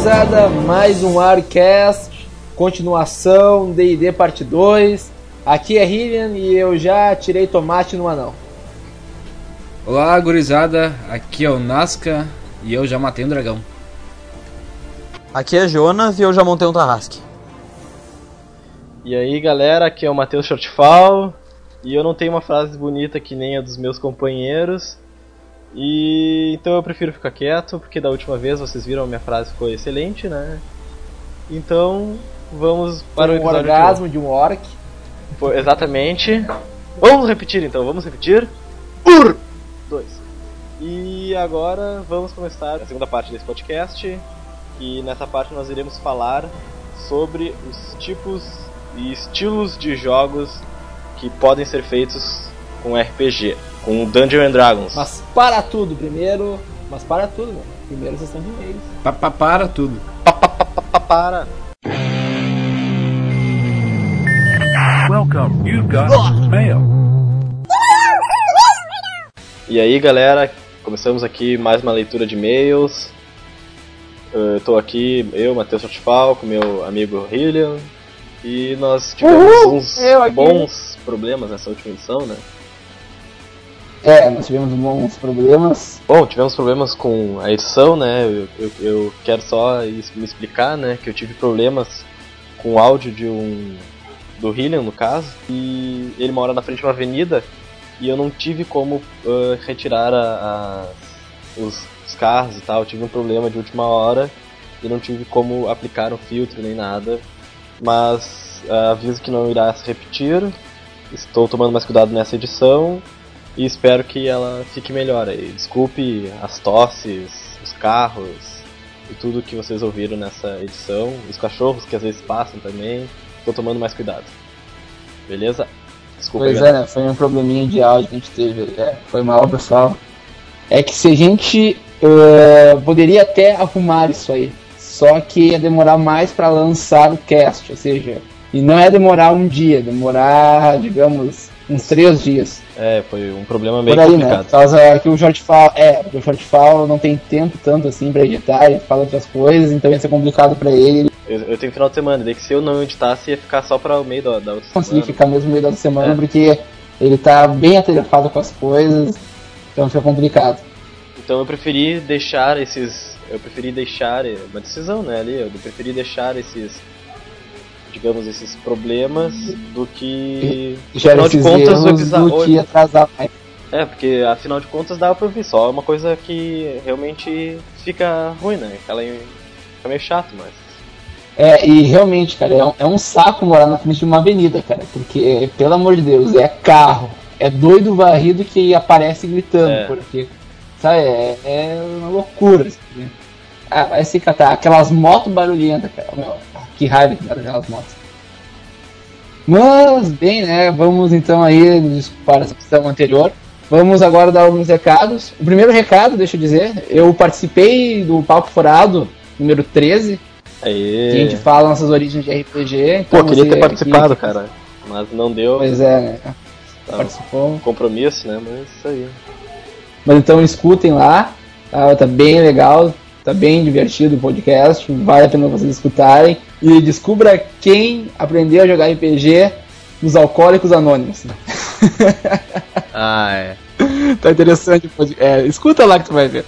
gurizada. Mais um Arcast, continuação, D&D parte 2. Aqui é Hillian e eu já tirei tomate no anão. Olá, gurizada. Aqui é o Nazca e eu já matei um dragão. Aqui é Jonas e eu já montei um Tarrasque. E aí galera, aqui é o Matheus Shortfall e eu não tenho uma frase bonita que nem a dos meus companheiros. E então eu prefiro ficar quieto, porque da última vez vocês viram a minha frase foi excelente, né? Então vamos para o um episódio orgasmo de um orc. Foi exatamente. Vamos repetir então, vamos repetir. Ur! Dois. E agora vamos começar a segunda parte desse podcast. E nessa parte nós iremos falar sobre os tipos e estilos de jogos que podem ser feitos com RPG, com Dungeons and Dragons. Mas para tudo, primeiro. Mas para tudo, né? Primeiro sessão de e-mails. Pa, pa, para tudo. Pa, pa, pa, pa, pa, para. Welcome, you've got mail. E aí galera, começamos aqui mais uma leitura de e-mails. Eu tô aqui, eu, Matheus Shortfall, com meu amigo Hillian. E nós tivemos Uhul, uns bons problemas nessa última edição, né? É, nós tivemos bons problemas. Bom, tivemos problemas com a edição, né? Eu, eu, eu quero só me explicar, né? Que eu tive problemas com o áudio de um. do Hillian, no caso. E ele mora na frente de uma avenida e eu não tive como ah, retirar a- as- os, os carros e tal. Eu tive um problema de última hora e não tive como aplicar um filtro nem nada. Mas ah, aviso que não irá se repetir. Estou tomando mais cuidado nessa edição e espero que ela fique melhor aí. Desculpe as tosses, os carros e tudo que vocês ouviram nessa edição, os cachorros que às vezes passam também. Tô tomando mais cuidado. Beleza? Desculpa, Pois é, né? Foi um probleminha de áudio que a gente teve. É, foi mal, pessoal. É que se a gente eh, poderia até arrumar isso aí, só que ia demorar mais para lançar o cast, ou seja, e não é demorar um dia, demorar, digamos, uns três dias. É, foi um problema meio Por aí, né? complicado. Por causa que o Shortfall, é, porque o Shortfall não tem tempo tanto assim pra editar, ele fala outras coisas, então ia ser complicado pra ele, Eu, eu tenho final de semana, daí que se eu não editasse ia ficar só para o meio da, da outra conseguir semana. ficar mesmo no meio da semana, É. porque ele tá bem atarefado com as coisas, então fica complicado. Então eu preferi deixar esses. Eu preferi deixar. é Uma decisão, né, ali. Eu preferi deixar esses. Digamos, esses problemas do que. Já afinal de contas, o episódio. do que atrasar mais. É, porque afinal de contas dava pra ouvir. Só é uma coisa que realmente fica ruim, né? Aquela. Fica meio chato, mas. É, e realmente, cara, é um, é um saco morar na frente de uma avenida, cara, porque, pelo amor de Deus, é carro, é doido varrido que aparece gritando, É. porque, sabe, é, é uma loucura. Assim, né? Ah, vai se catar, aquelas motos barulhentas, cara, meu, que raiva que dá daquelas motos. Mas, bem, né, vamos então aí desculpar essa questão anterior. Vamos agora dar alguns recados. O primeiro recado, deixa eu dizer, eu participei do Papo Furado, número 13, Aí. que a gente fala nossas origens de RPG. Pô, Então queria você ter participado, que- cara. Mas não deu. Pois é, né? Tá. Participou. Compromisso, né? Mas isso aí. Mas então escutem lá, tá, tá bem legal, tá bem divertido o podcast, vale a pena vocês escutarem. E descubra quem aprendeu a jogar RPG nos Alcoólicos Anônimos. Ah, é. tá interessante o podcast. É, escuta lá que tu vai ver.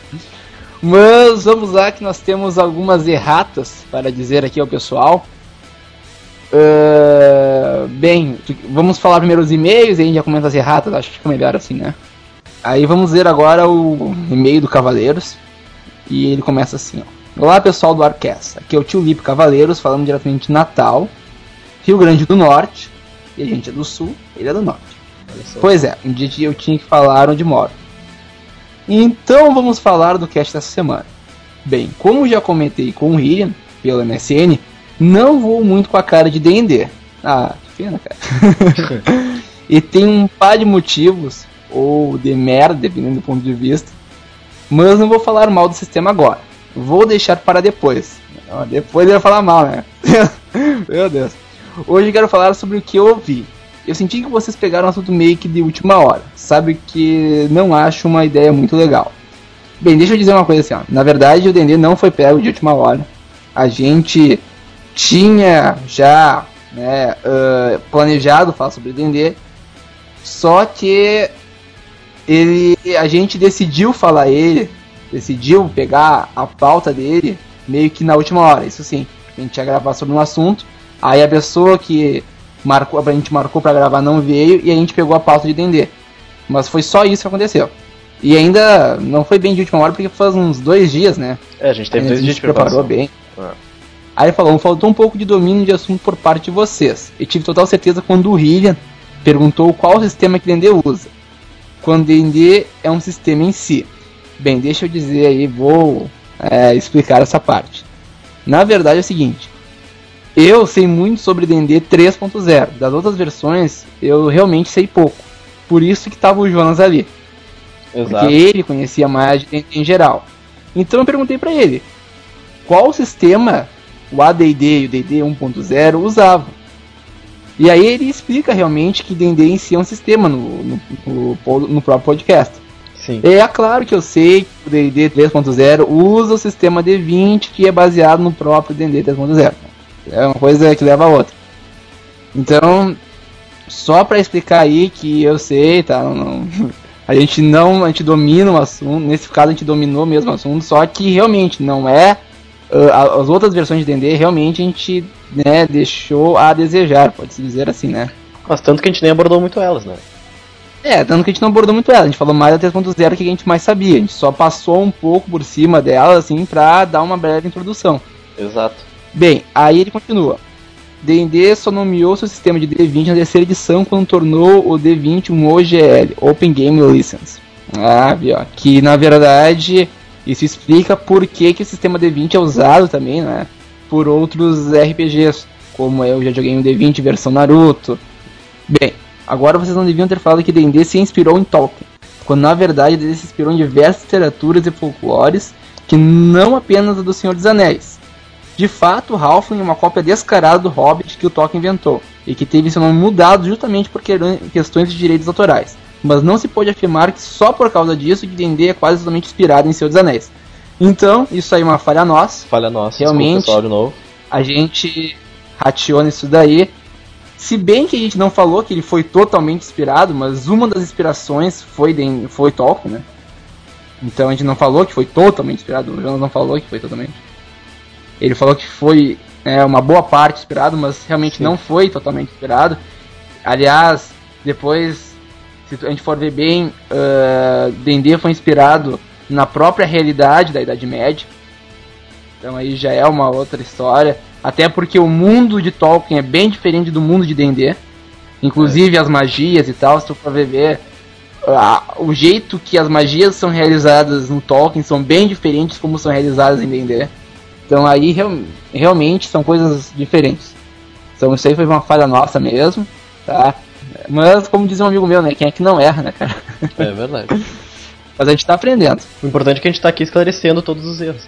Mas vamos lá que nós temos algumas erratas para dizer aqui ao pessoal. Ah, bem, vamos falar primeiro os e-mails e a gente já comenta as erratas, acho que fica melhor assim, né? Aí vamos ver agora o e-mail do Cavaleiros. E ele começa assim, ó. Olá pessoal do Arcast, aqui é o tio Lipe Cavaleiros, falando diretamente de Natal, Rio Grande do Norte. E a gente é do Sul, ele é do Norte. Pois é, um dia eu tinha que falar onde moro. Então vamos falar do cast dessa semana. Bem, como já comentei com o William pelo MSN, não vou muito com a cara de D&D. Ah, que pena, cara. e tem um par de motivos, ou de merda, dependendo do ponto de vista, mas não vou falar mal do sistema agora. Vou deixar para depois. Depois eu ia falar mal, né? Meu Deus. Hoje quero falar sobre o que eu ouvi. Eu senti que vocês pegaram um assunto meio que de última hora. Sabe que não acho uma ideia muito legal. Bem, deixa eu dizer uma coisa assim, ó. Na verdade, o D&D não foi pego de última hora. A gente tinha já né, uh, planejado falar sobre o D&D, só que ele, a gente decidiu falar ele, decidiu pegar a pauta dele meio que na última hora, isso sim. A gente ia gravar sobre um assunto, aí a pessoa que marcou, a gente marcou para gravar não veio e a gente pegou a pauta de D&D. Mas foi só isso que aconteceu. E ainda não foi bem de última hora porque faz uns dois dias, né? É, a gente teve dois dias de preparou bem. Ah. Aí ele falou, faltou um pouco de domínio de assunto por parte de vocês. E tive total certeza quando o William perguntou qual sistema que D&D usa. Quando D&D é um sistema em si. Bem, deixa eu dizer aí, vou é, explicar essa parte. Na verdade é o seguinte, eu sei muito sobre D&D 3.0. Das outras versões, eu realmente sei pouco. Por isso que tava o Jonas ali. Exato. Porque ele conhecia mais de D&D em geral. Então eu perguntei para ele, qual sistema o AD&D e o D&D 1.0 usavam? E aí ele explica realmente que D&D em si é um sistema no, no, no, no próprio podcast. Sim. É claro que eu sei que o D&D 3.0 usa o sistema D20 que é baseado no próprio D&D 3.0. É uma coisa que leva a outra. Então, só para explicar aí que eu sei, tá? Não, a gente não, a gente domina o assunto. Nesse caso a gente dominou mesmo o assunto, só que realmente não é uh, as outras versões de D&D realmente a gente, né, deixou a desejar, pode se dizer assim, né? Mas tanto que a gente nem abordou muito elas, né? É, tanto que a gente não abordou muito ela, a gente falou mais da 3.0 que a gente mais sabia, a gente só passou um pouco por cima dela, assim, pra dar uma breve introdução. Exato. Bem, aí ele continua. D&D só nomeou seu sistema de D20 na terceira edição quando tornou o D20 um OGL, Open Game License. Ah, viu? Que na verdade isso explica por que, que o sistema D20 é usado também, né? Por outros RPGs, como eu já joguei um D20 versão Naruto. Bem, agora vocês não deviam ter falado que D&D se inspirou em Tolkien, quando na verdade D&D se inspirou em diversas literaturas e folclores que não apenas a do Senhor dos Anéis. De fato, Halfling é uma cópia descarada do Hobbit que o Tolkien inventou, e que teve seu nome mudado justamente por questões de direitos autorais. Mas não se pode afirmar que só por causa disso que D&D é quase totalmente inspirado em Senhor dos Anéis. Então, isso aí é uma falha nossa. Falha nossa, realmente. Desculpa, de novo. A gente rateou nisso daí. Se bem que a gente não falou que ele foi totalmente inspirado, mas uma das inspirações foi, de, foi Tolkien, né? Então a gente não falou que foi totalmente inspirado, o Jonas não falou que foi totalmente. Ele falou que foi é, uma boa parte inspirado, mas realmente Sim. não foi totalmente inspirado. Aliás, depois, se a gente for ver bem, uh, D&D foi inspirado na própria realidade da Idade Média. Então aí já é uma outra história. Até porque o mundo de Tolkien é bem diferente do mundo de D&D. Inclusive é. as magias e tal, se tu for ver, o jeito que as magias são realizadas no Tolkien são bem diferentes como são realizadas em D&D. Então aí real, realmente são coisas diferentes. Então isso aí foi uma falha nossa mesmo, tá? Mas como diz um amigo meu, né? Quem é que não erra, né, cara? É verdade. Mas a gente tá aprendendo. O importante é que a gente tá aqui esclarecendo todos os erros.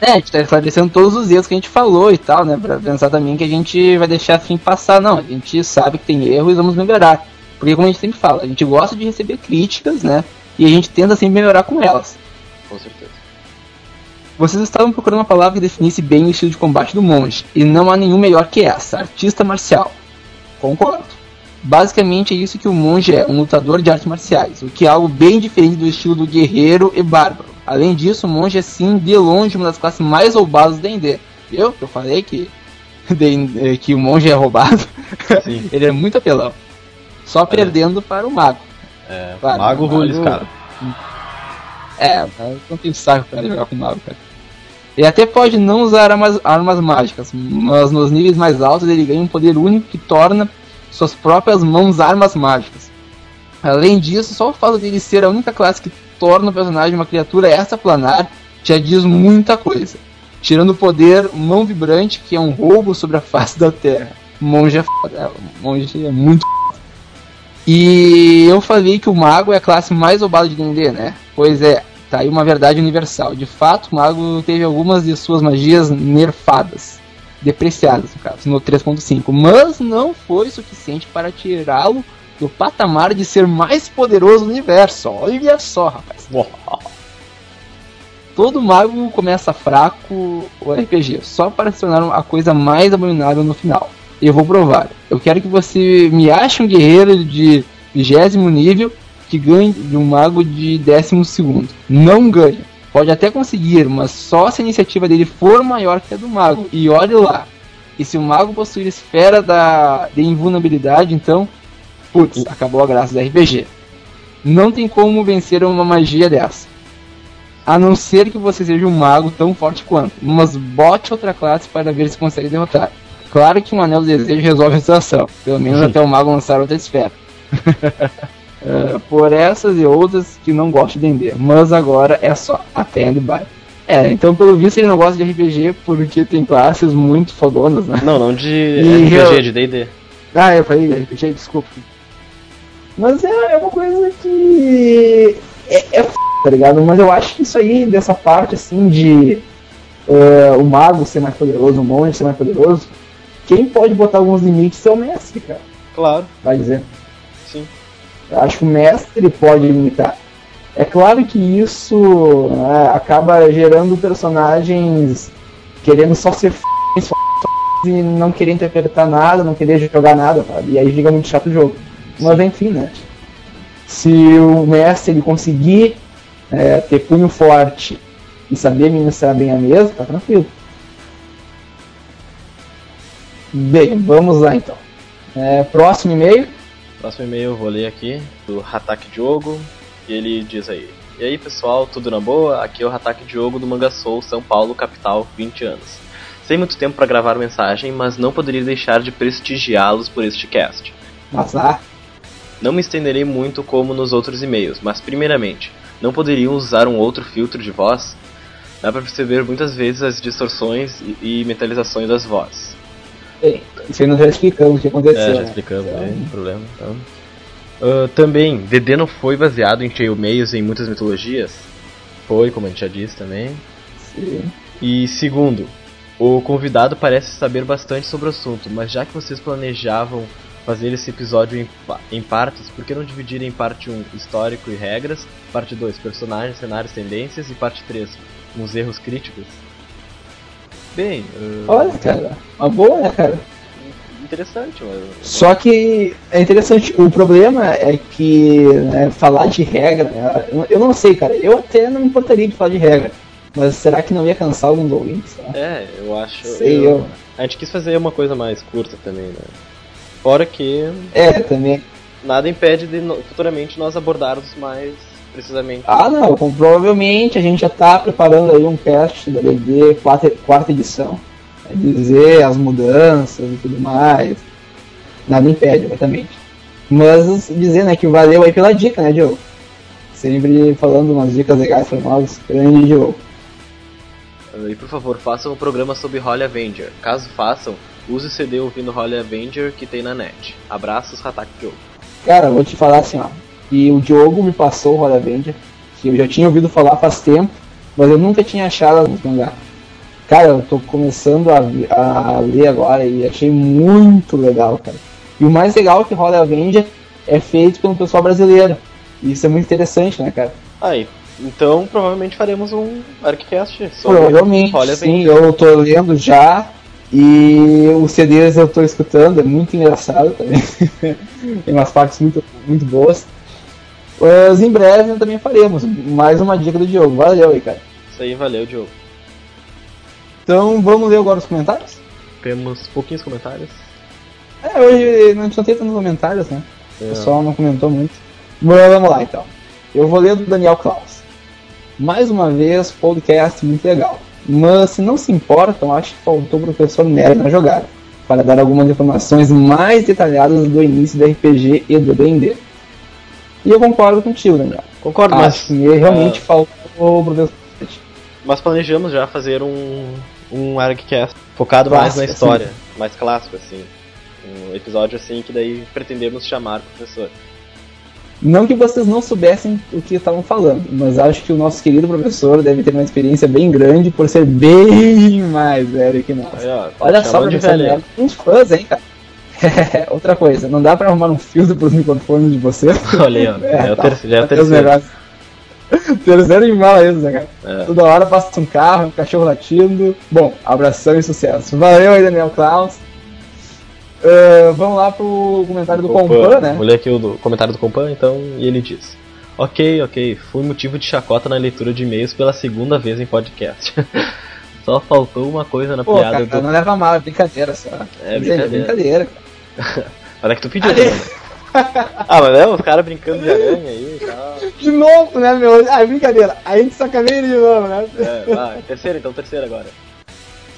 É, a gente tá esclarecendo todos os erros que a gente falou e tal, né? Pra pensar também que a gente vai deixar assim passar. Não, a gente sabe que tem erro e vamos melhorar. Porque como a gente sempre fala, a gente gosta de receber críticas, né? E a gente tenta sempre melhorar com elas. Com certeza. Vocês estavam procurando uma palavra que definisse bem o estilo de combate do monge, e não há nenhum melhor que essa, artista marcial. Concordo. Basicamente é isso que o monge é, um lutador de artes marciais, o que é algo bem diferente do estilo do guerreiro e bárbaro. Além disso, o monge é sim, de longe, uma das classes mais roubadas do D&D. Eu, eu falei que, que o monge é roubado, ele é muito apelão. Só perdendo para o mago. É, para mago rules, cara. É, eu não tenho saco pra jogar com mago, cara. Ele até pode não usar armas, armas mágicas, mas nos níveis mais altos ele ganha um poder único que torna suas próprias mãos armas mágicas. Além disso, só o fato dele ser a única classe que torna o personagem uma criatura extraplanar já diz muita coisa. Tirando o poder mão vibrante, que é um roubo sobre a face da Terra. Monge é foda, monge é muito foda. E eu falei que o mago é a classe mais roubada de D&D, né? Pois é, tá aí uma verdade universal. De fato, o mago teve algumas de suas magias nerfadas, depreciadas no caso, no 3.5, mas não foi suficiente para tirá-lo do patamar de ser mais poderoso do universo. Olha só, rapaz. todo mago começa fraco o RPG, só para se tornar a coisa mais abominável no final. Eu vou provar. Eu quero que você me ache um guerreiro de vigésimo nível que ganhe de um mago de décimo segundo. Não ganha. Pode até conseguir, mas só se a iniciativa dele for maior que a do mago. E olhe lá. E se o mago possuir esfera da, de invulnerabilidade, então, putz, acabou a graça do RPG. Não tem como vencer uma magia dessa. A não ser que você seja um mago tão forte quanto. Mas bote outra classe para ver se consegue derrotar. Claro que um anel do desejo resolve a situação. Pelo menos até o mago lançar outra esfera. É, por essas e outras que não gosto de D&D. Mas agora é só até and by. É, então pelo visto ele não gosta de RPG porque tem classes muito fodonas, né? Não, não de E RPG, eu- de D&D. Ah, eu falei RPG, desculpa. Mas é, é uma coisa que. É, é f, tá ligado? Mas eu acho que isso aí, dessa parte assim de. é, o mago ser mais poderoso, o monge ser mais poderoso. Quem pode botar alguns limites é o mestre, cara. Claro, Vai dizer. Eu acho que o mestre pode limitar. É claro que isso né, acaba gerando personagens querendo só ser f, f, f, e não querer interpretar nada, não querer jogar nada, sabe? E aí fica muito chato o jogo. Mas enfim, né? Se o mestre ele conseguir é, ter punho forte e saber administrar bem a mesa, tá tranquilo. Bem, vamos lá então. É, próximo e-mail. Próximo e-mail eu vou ler aqui, do Hatak Diogo, e ele diz aí. E aí pessoal, tudo na boa? Aqui é o Hatak Diogo do Manga Soul, São Paulo, capital, 20 anos. Sem muito tempo para gravar mensagem, mas não poderia deixar de prestigiá-los por este cast. Azar. Não me estenderei muito como nos outros e-mails, mas primeiramente, não poderiam usar um outro filtro de voz? Dá para perceber muitas vezes as distorções e, e metalizações das vozes. Bem, isso aí nós já explicamos o que aconteceu. É, já né? explicamos, Então, né? Não tem problema. Então. Ah, também, DD não foi baseado em Chainmeios em muitas mitologias? Foi, como a gente já disse também. sim. E segundo, o convidado parece saber bastante sobre o assunto, mas já que vocês planejavam fazer esse episódio em, em partes, por que não dividir em parte 1 histórico e regras, parte 2 personagens, cenários, tendências e parte 3 uns erros críticos? Bem, ah, Olha, cara, uma boa, né, cara? interessante, mas Só que é interessante, o problema é que né, falar de regra, né, eu- eu não sei, cara, eu até não me importaria de falar de regra, mas será que não ia cansar alguns ouvintes? né? É, eu acho. Sei eu. A gente quis fazer uma coisa mais curta também, né? Fora que É, também. nada impede de futuramente nós abordarmos mais precisamente. Ah, não, provavelmente a gente já tá preparando aí um cast da BD quarta, quarta edição. É dizer as mudanças e tudo mais. Nada impede, exatamente. Mas dizer, né, que valeu aí pela dica, né, Diogo? Sempre falando umas dicas legais pra nós, grande Diogo. E por favor, façam um programa sobre Holly Avenger. Caso façam, use o CD ouvindo Holly Avenger que tem na net. Abraços, Hatak Joe. Cara, vou te falar assim, ó. E o Diogo me passou o Roda Avenger, que eu já tinha ouvido falar faz tempo, mas eu nunca tinha achado no mangá. Cara, eu tô começando a, a ler agora e achei muito legal, cara. E o mais legal é que Roda Avenger é feito pelo pessoal brasileiro. E isso é muito interessante, né, cara? Aí, então provavelmente faremos um ArcCast sobre Provavelmente, sim, eu tô lendo já. E os CDs eu tô escutando, é muito engraçado também. Tem umas partes muito, muito boas. Mas em breve também faremos mais uma dica do Diogo. Valeu aí, cara. Isso aí, valeu, Diogo. Então vamos ler agora os comentários? Temos pouquinhos comentários. É, hoje não tinha tantos comentários, né? O É. pessoal não comentou muito. Mas vamos lá então. Eu vou ler do Daniel Klaus. Mais uma vez, podcast muito legal. Mas se não se importam, acho que faltou o professor Nerd na jogada. Para dar algumas informações mais detalhadas do início do RPG e do D&D. E eu concordo contigo, Daniel. Concordo, Acho mas, que realmente ah, faltou o professor Nerd. mas planejamos já fazer um, um ArcCast focado Clássico, mais na história, mais clássico, assim. Um episódio assim que daí pretendemos chamar o professor. Não que vocês não soubessem o que estavam falando, mas acho que o nosso querido professor deve ter uma experiência bem grande por ser bem mais velho que nós. Aí, ó, Olha só, chamando de professor velho. Nerd, uns fãs, hein, cara? Outra coisa, não dá pra arrumar um filtro pros microfones de vocês? Olha aí, ó. já é o tá. ter- já é o Até os terceiro. negócios. Terceiro embala isso, né, cara? É. Toda hora passa um carro, um cachorro latindo. Bom, abração e sucesso. Valeu aí, Daniel Klaus. Ah, vamos lá pro comentário do Compan, né? Vou ler aqui o do comentário do Compan, então, e ele diz: Ok, ok, fui motivo de chacota na leitura de e-mails pela segunda vez em podcast. Só faltou uma coisa na Pô, piada cara, do. não leva mal, é brincadeira só. É Mas é brincadeira, cara. Olha que tu pediu também. ah, mas é, os caras brincando de aranha aí e tal. De novo, né, meu? Ah, é brincadeira. A gente sacaneia ele de novo, né? É, vai, terceiro então, terceiro agora.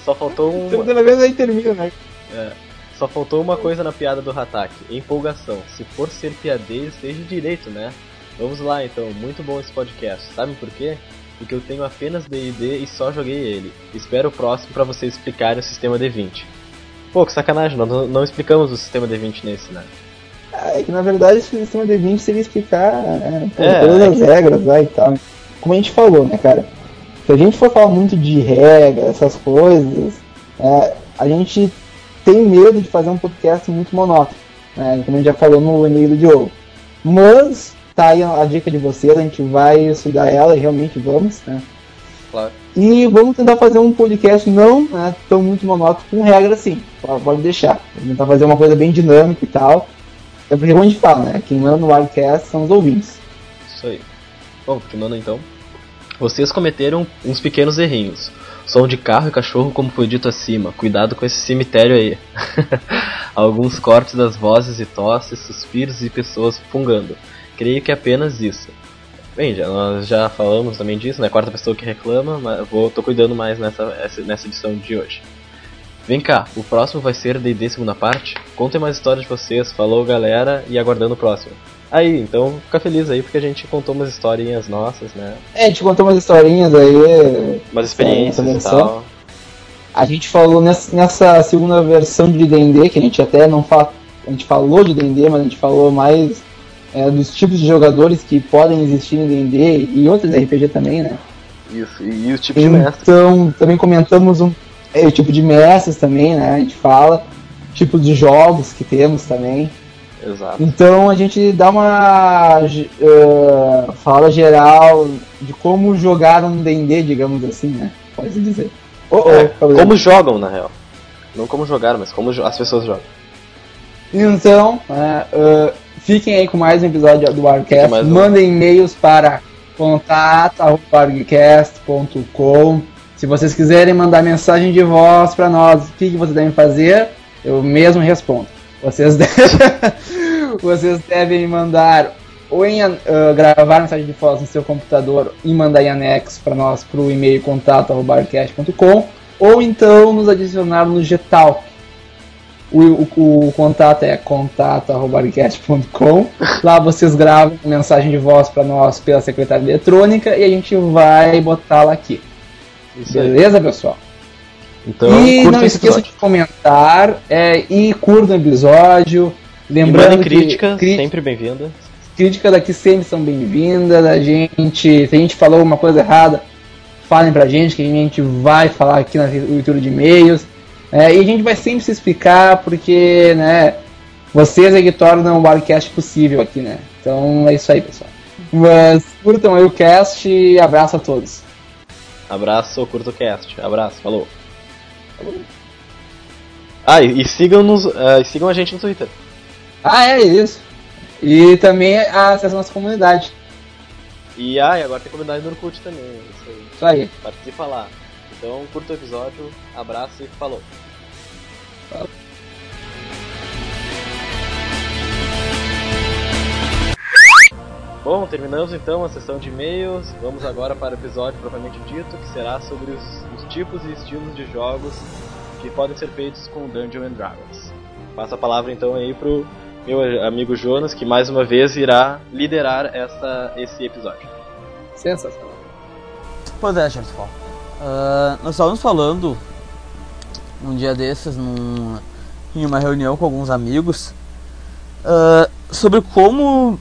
Só faltou um. Segunda vez aí termina, né? É, só faltou uma coisa na piada do Hatak, empolgação. Se for ser piadeiro, seja direito, né? Vamos lá então, muito bom esse podcast. Sabe por quê? Porque eu tenho apenas D&D e só joguei ele. Espero o próximo pra vocês explicarem o sistema D20. Pô, que sacanagem, nós não, explicamos o sistema D20 nesse, né? É que na verdade esse sistema D20 seria explicar é, É, todas é as que- regras lá e tal. Como a gente falou, né, cara? Se a gente for falar muito de regra, essas coisas, é, a gente tem medo de fazer um podcast muito monótono, né? Como a gente já falou no e-mail do Diogo. Mas tá aí a dica de vocês, a gente vai estudar ela e realmente vamos, né? Claro. E vamos tentar fazer um podcast não né, tão muito monótono com regra assim. Pode pode deixar. Vamos tentar fazer uma coisa bem dinâmica e tal. É porque como a gente fala, né? Quem manda no Wildcast são os ouvintes. Isso aí. Bom, continuando então. Vocês cometeram uns pequenos errinhos. Som de carro e cachorro, como foi dito acima. Cuidado com esse cemitério aí. Alguns cortes das vozes e tosses, suspiros e pessoas fungando. Creio que é apenas isso. Bem, já, nós já falamos também disso, né? Quarta pessoa que reclama, mas eu vou, tô cuidando mais nessa, essa- nessa edição de hoje. Vem cá, o próximo vai ser D&D segunda parte? Contem mais histórias de vocês, falou galera, e aguardando o próximo. Aí, então fica feliz aí porque a gente contou umas historinhas nossas, né? É, a gente contou umas historinhas aí. Umas experiências Essa e tal. A gente falou nessa, nessa segunda versão de D&D, que a gente até não fala... A gente falou de D&D, mas a gente falou mais é, dos tipos de jogadores que podem existir em D&D e outros RPG também, né? Isso, e, e os tipos de mestre. Então, também comentamos um é, o tipo de mestres também, né? A gente fala, tipo de jogos que temos também. Exato. Então a gente dá uma eh, fala geral de como jogar um D&D, digamos assim, né? Pode se dizer. Oh, oh, É, como jogam, na real. Não como jogaram, mas como as pessoas jogam. Então, é, eh, fiquem aí com mais um episódio do mais um. Mandem e-mails para contato.warcast.com. Se vocês quiserem mandar mensagem de voz para nós, o que, que vocês devem fazer? Eu mesmo respondo. Vocês devem, vocês devem mandar ou em, ah, gravar mensagem de voz no seu computador e mandar em anexo para nós para o e-mail contato.warcast.com ou então nos adicionar no Getal. O, o, o contato é contato.com. Lá vocês gravam mensagem de voz para nós pela secretária eletrônica e a gente vai botá-la aqui. Beleza, pessoal? Então, e não esqueça de comentar é, e curta o episódio. E Lembrando mandem que críticas, cri- sempre bem-vinda. críticas aqui sempre são bem-vindas. A gente, se a gente falou alguma coisa errada, falem pra gente que a gente vai falar aqui na leitura de e-mails. É, e a gente vai sempre se explicar porque, né, vocês é que tornam o podcast possível aqui, né? Então é isso aí, pessoal. Mas curtam aí o cast e abraço a todos. Abraço, curto o cast. Abraço, falou. Ah, e, e sigam-nos, ah, e sigam a gente no Twitter. Ah, é isso. E também acessar a nossa comunidade. E, ah, e agora tem comunidade no Orkut também. Isso aí. Isso aí. Participa lá. Então, curta o episódio, abraço e falou. Bom, terminamos então a sessão de e-mails. Vamos agora para o episódio propriamente dito, que será sobre os, os tipos e estilos de jogos que podem ser feitos com Dungeons and Dragons. Passo a palavra então aí pro meu amigo Jonas, que mais uma vez irá liderar essa, esse episódio. Sensacional. Pois é, pessoal. Ah, nós estávamos falando um dia desses num- em uma reunião com alguns amigos ah, sobre como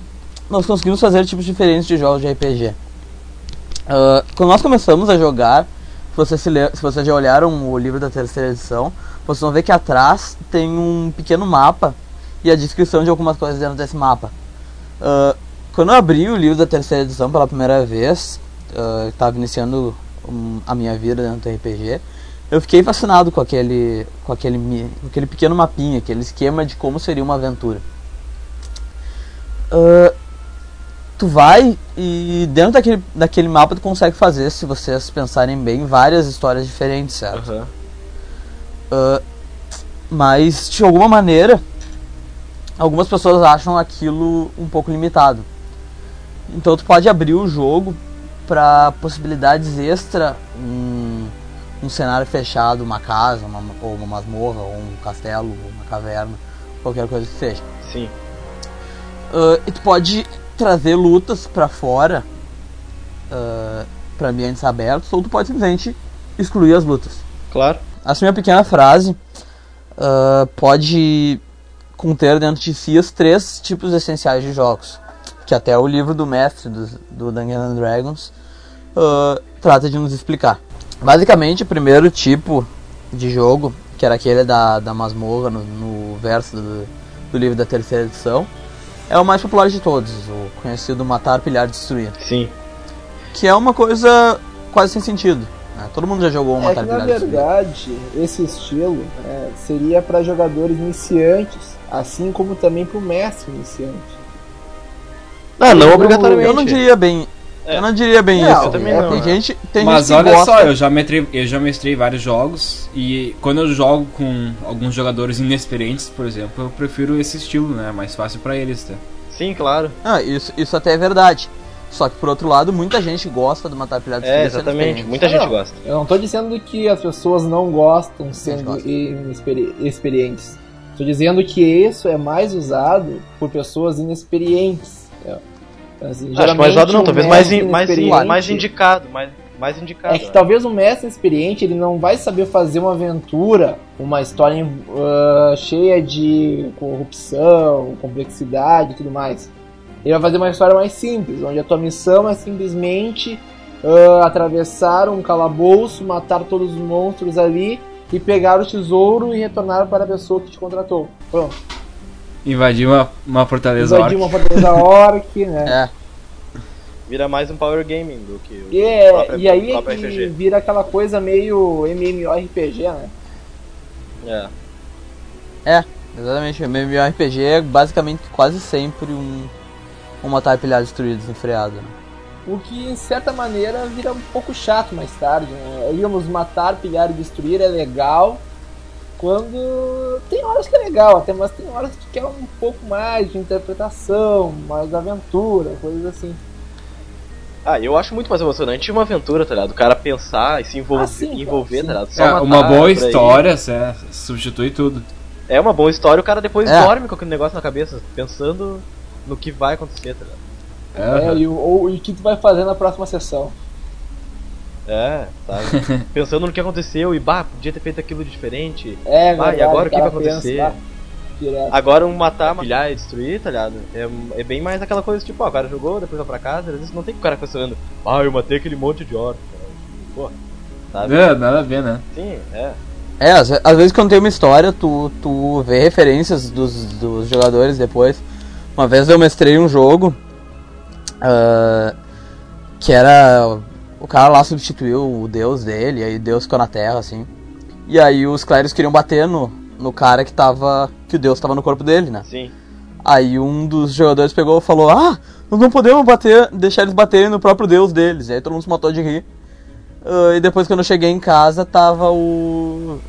nós conseguimos fazer tipos diferentes de jogos de RPG. Ah, quando nós começamos a jogar, se vocês, se se vocês já olharam o livro da terceira edição, vocês vão ver que atrás tem um pequeno mapa e a descrição de algumas coisas dentro desse mapa. Ah, quando eu abri o livro da terceira edição pela primeira vez, uh, tava iniciando um, a minha vida dentro do RPG, eu fiquei fascinado com aquele, com aquele, com aquele pequeno mapinha, aquele esquema de como seria uma aventura. Uh, tu vai e dentro daquele, daquele mapa tu consegue fazer, se vocês pensarem bem, várias histórias diferentes, certo? Aham. Uh, mas de alguma maneira, algumas pessoas acham aquilo um pouco limitado. Então tu pode abrir o jogo para possibilidades extra, um, um cenário fechado, uma casa, uma, ou uma masmorra, ou um castelo, ou uma caverna, qualquer coisa que seja. Sim. Uh, e tu pode trazer lutas pra fora, uh, pra ambientes abertos, ou tu pode simplesmente excluir as lutas. Claro. Essa minha pequena frase uh, pode conter dentro de si os três tipos essenciais de jogos, que até o livro do mestre do, do Dungeons and Dragons uh, trata de nos explicar. Basicamente, o primeiro tipo de jogo, que era aquele da, da masmorra no, no verso do, do livro da terceira edição, é o mais popular de todos, o conhecido Matar, Pilhar, Destruir. Sim. Que é uma coisa quase sem sentido. né? Todo mundo já jogou o É Matar, que na Destruir. verdade, esse estilo é, seria para jogadores iniciantes, assim como também para o mestre iniciante. Ah, não Eu- obrigatoriamente. Eu não diria bem. É. Eu não diria bem Não, isso. eu também É, não, tem né? gente, tem Mas gente que olha gosta. só, eu já, mestrei, eu já mestrei vários jogos e quando eu jogo com alguns jogadores inexperientes, por exemplo, eu prefiro esse estilo, né? Mais fácil pra eles, tá? Sim, claro. Ah, isso, isso até é verdade. Só que por outro lado, muita gente gosta do Matar Pilhado É, exatamente. Muita gente não. gosta. Eu não tô dizendo que as pessoas não gostam sendo gosta. inexperi- experientes. Tô dizendo que isso é mais usado por pessoas inexperientes. Entendeu? Assim, Acho mais usado não, um talvez mais, in- mais, mais indicado. Mais, mais indicado. É que né? talvez o mestre experiente ele não vai saber fazer uma aventura, uma história ah, cheia de corrupção, complexidade e tudo mais. Ele vai fazer uma história mais simples, onde a tua missão é simplesmente ah, atravessar um calabouço, matar todos os monstros ali e pegar o tesouro e retornar para a pessoa que te contratou. Pronto. Invadir uma, uma fortaleza Invadir orc. uma fortaleza orc, né? É, Vira mais um power gaming do que o E, é- próprio- e aí é que RPG. vira aquela coisa meio MMORPG, né? É. exatamente. O MMORPG é basicamente quase sempre um, um Matar Pilhado Destruído desenfreado. Né? O que, em certa maneira, vira um pouco chato mais tarde. Né? Íamos matar, pilhar e destruir é legal. Quando. Tem horas que é legal, até, mas tem horas que quer um pouco mais de interpretação, mais aventura, coisas assim. Ah, eu acho muito mais emocionante uma aventura, tá ligado? O cara pensar e se envolver, Ah, sim, envolver sim. tá ligado? Só É, matar uma boa história, é, substitui tudo. É uma boa história, o cara depois É. dorme com aquele negócio na cabeça, pensando no que vai acontecer, tá ligado? É, e, o, ou- e o que tu vai fazer na próxima sessão. É, sabe? pensando no que aconteceu e, bah, podia ter feito aquilo de diferente. É, Ah, e verdade, agora o que vai acontecer? tá? Direto. Agora um matar, pilhar e destruir, tá ligado? É, é bem mais aquela coisa, tipo, ó, o cara jogou, depois vai pra casa, às vezes não tem que o cara pensando, ah, eu matei aquele monte de orc. Pô, sabe? É, nada a ver, né? Sim, é. É, às, às vezes quando tem uma história, tu, tu vê referências dos, dos jogadores depois. Uma vez eu mestrei um jogo ah, que era. O cara lá substituiu o deus dele, aí Deus ficou na terra, assim. E aí os clérigos queriam bater no, no cara que tava. que o deus tava no corpo dele, né? Sim. Aí um dos jogadores pegou e falou: Ah, nós não podemos bater, deixar eles baterem no próprio deus deles. E aí todo mundo se matou de rir. Ah, e depois quando eu cheguei em casa, tava o.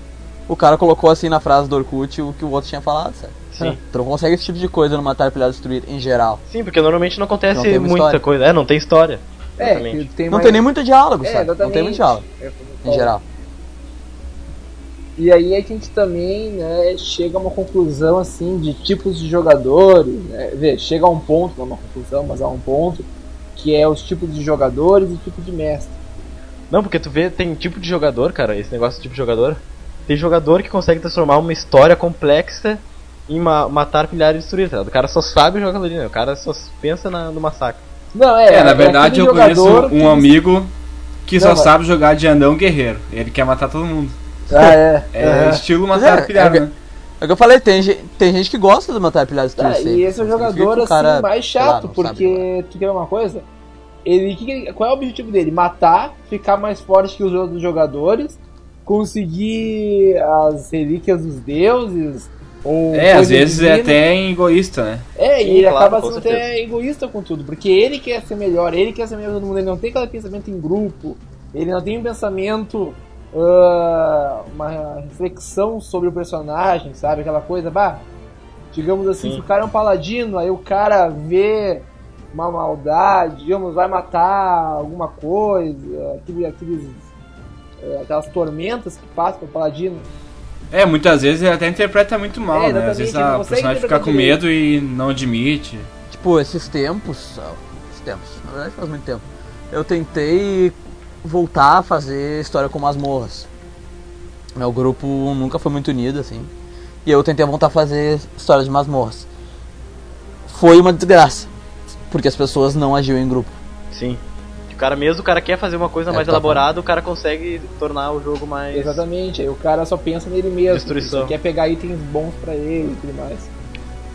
O cara colocou assim na frase do Orkut o que o outro tinha falado, sabe? Sim. Tu não consegue esse tipo de coisa no Matar, Pilhar, Destruir em geral. Sim, porque normalmente não acontece Não muita história. coisa. É, não tem história. É, Exatamente. que tem Não mais- tem nem muito diálogo, É, sabe? Não tem exatamente. muito diálogo, É, em geral. E aí a gente também né, chega a uma conclusão assim de tipos de jogadores. Né? Vê, chega a um ponto, não é uma conclusão, mas a um ponto, que é os tipos de jogadores e tipo de mestre. Não, porque tu vê, tem tipo de jogador, cara, esse negócio de tipo de jogador. Tem jogador que consegue transformar uma história complexa em ma matar, pilhar e destruir, tá? O cara só sabe jogar ali, né? O cara só pensa na, no massacre. Não, é. É, na é verdade eu conheço um que- amigo que Não, só mas- sabe jogar de andão guerreiro. Ele quer matar todo mundo. Ah, é. É Aham. estilo matar é, pilhar, é- né? É o que eu falei, tem, tem gente que gosta do matar pilhado Tá, destruir e esse é o jogador assim cara, mais lá, chato, jogar. porque tu quer ver uma coisa? Ele, que qual é o objetivo dele? Matar, ficar mais forte que os outros jogadores, conseguir as relíquias dos deuses. Ou É, às vezes é divinas. até egoísta, né? É, Sim, e ele claro, acaba sendo certeza. até egoísta com tudo, porque ele quer ser melhor, ele quer ser melhor todo mundo, ele não tem aquele pensamento em grupo, ele não tem um pensamento, ah, uma reflexão sobre o personagem, sabe? Aquela coisa, bah, digamos assim, Sim. se o cara é um paladino, aí o cara vê uma maldade, digamos, vai matar alguma coisa, aquele, aqueles, eh, aquelas tormentas que passam pro paladino. É, muitas vezes ele até interpreta muito mal, É, né? Às vezes a personagem fica com direito. medo e não admite. Tipo, esses tempos. Esses tempos, na verdade faz muito tempo. Eu tentei voltar a fazer história com masmorras. Meu grupo nunca foi muito unido, assim. E eu tentei voltar a fazer história de masmorras. Foi uma desgraça. Porque as pessoas não agiam em grupo. Sim. O cara mesmo, o cara quer fazer uma coisa É, mais tá elaborada, o cara consegue tornar o jogo mais. Exatamente, aí o cara só pensa nele mesmo, Destruição. só quer pegar itens bons pra ele e tudo mais.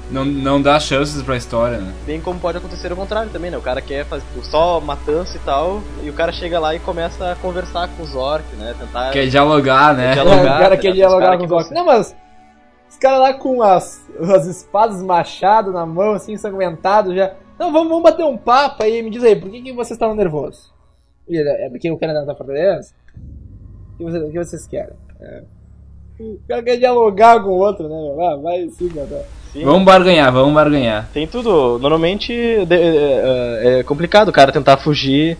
Não, não dá chances pra história, né? Bem como pode acontecer o contrário também, né? O cara quer fazer só matança e tal, e o cara chega lá e começa a conversar com os orcs, né? Tentar. Quer dialogar, né? Quer dialogar. o cara tá quer dialogar com os que orcs. você- Não, mas os caras lá com as, as espadas machado na mão, assim, ensanguentado já. Não, vamos, vamos bater um papo aí, me diz aí, por que, que vocês estavam nervosos? E ele, É porque eu quero entrar na fortaleza? O que, vocês- o que vocês querem? É. O cara quer dialogar com o outro, né? meu? Ah, vai sim, cara. Sim. Vamos barganhar, vamos barganhar. Tem tudo. Normalmente de- é, é complicado o cara tentar fugir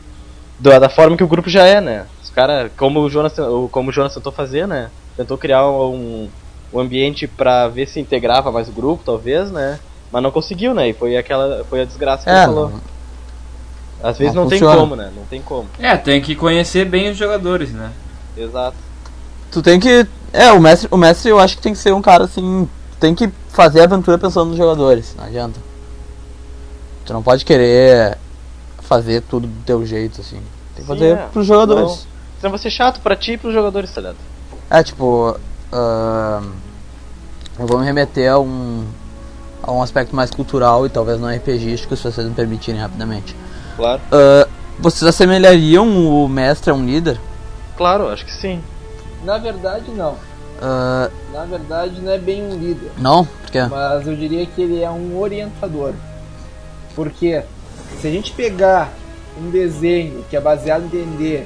da, da forma que o grupo já é, né? Os cara, como o Jonas, como o Jonas tentou fazer, né? Tentou criar um, um ambiente pra ver se integrava mais o grupo, talvez, né? Mas não conseguiu, né? E foi aquela, foi a desgraça que É, ele falou. não- Às vezes não não, tem como, né? Não tem como. É, tem que conhecer bem os jogadores, né? Exato. Tu tem que. É, o mestre, o mestre eu acho que tem que ser um cara assim. Tem que fazer a aventura pensando nos jogadores, não adianta. Tu não pode querer fazer tudo do teu jeito, assim. Tem que Sim, fazer é. pros jogadores. Senão vai ser chato pra ti e pros jogadores, tá ligado? É, tipo. ahn, eu vou me remeter a um. A um aspecto mais cultural e talvez não RPGístico, se vocês me permitirem rapidamente. Claro. Ah, vocês assemelhariam o mestre a um líder? Claro, acho que sim. Na verdade, não. Ah, Na verdade, não é bem um líder. não? Por quê? Mas eu diria que ele é um orientador. Porque se a gente pegar um desenho que é baseado em D&D,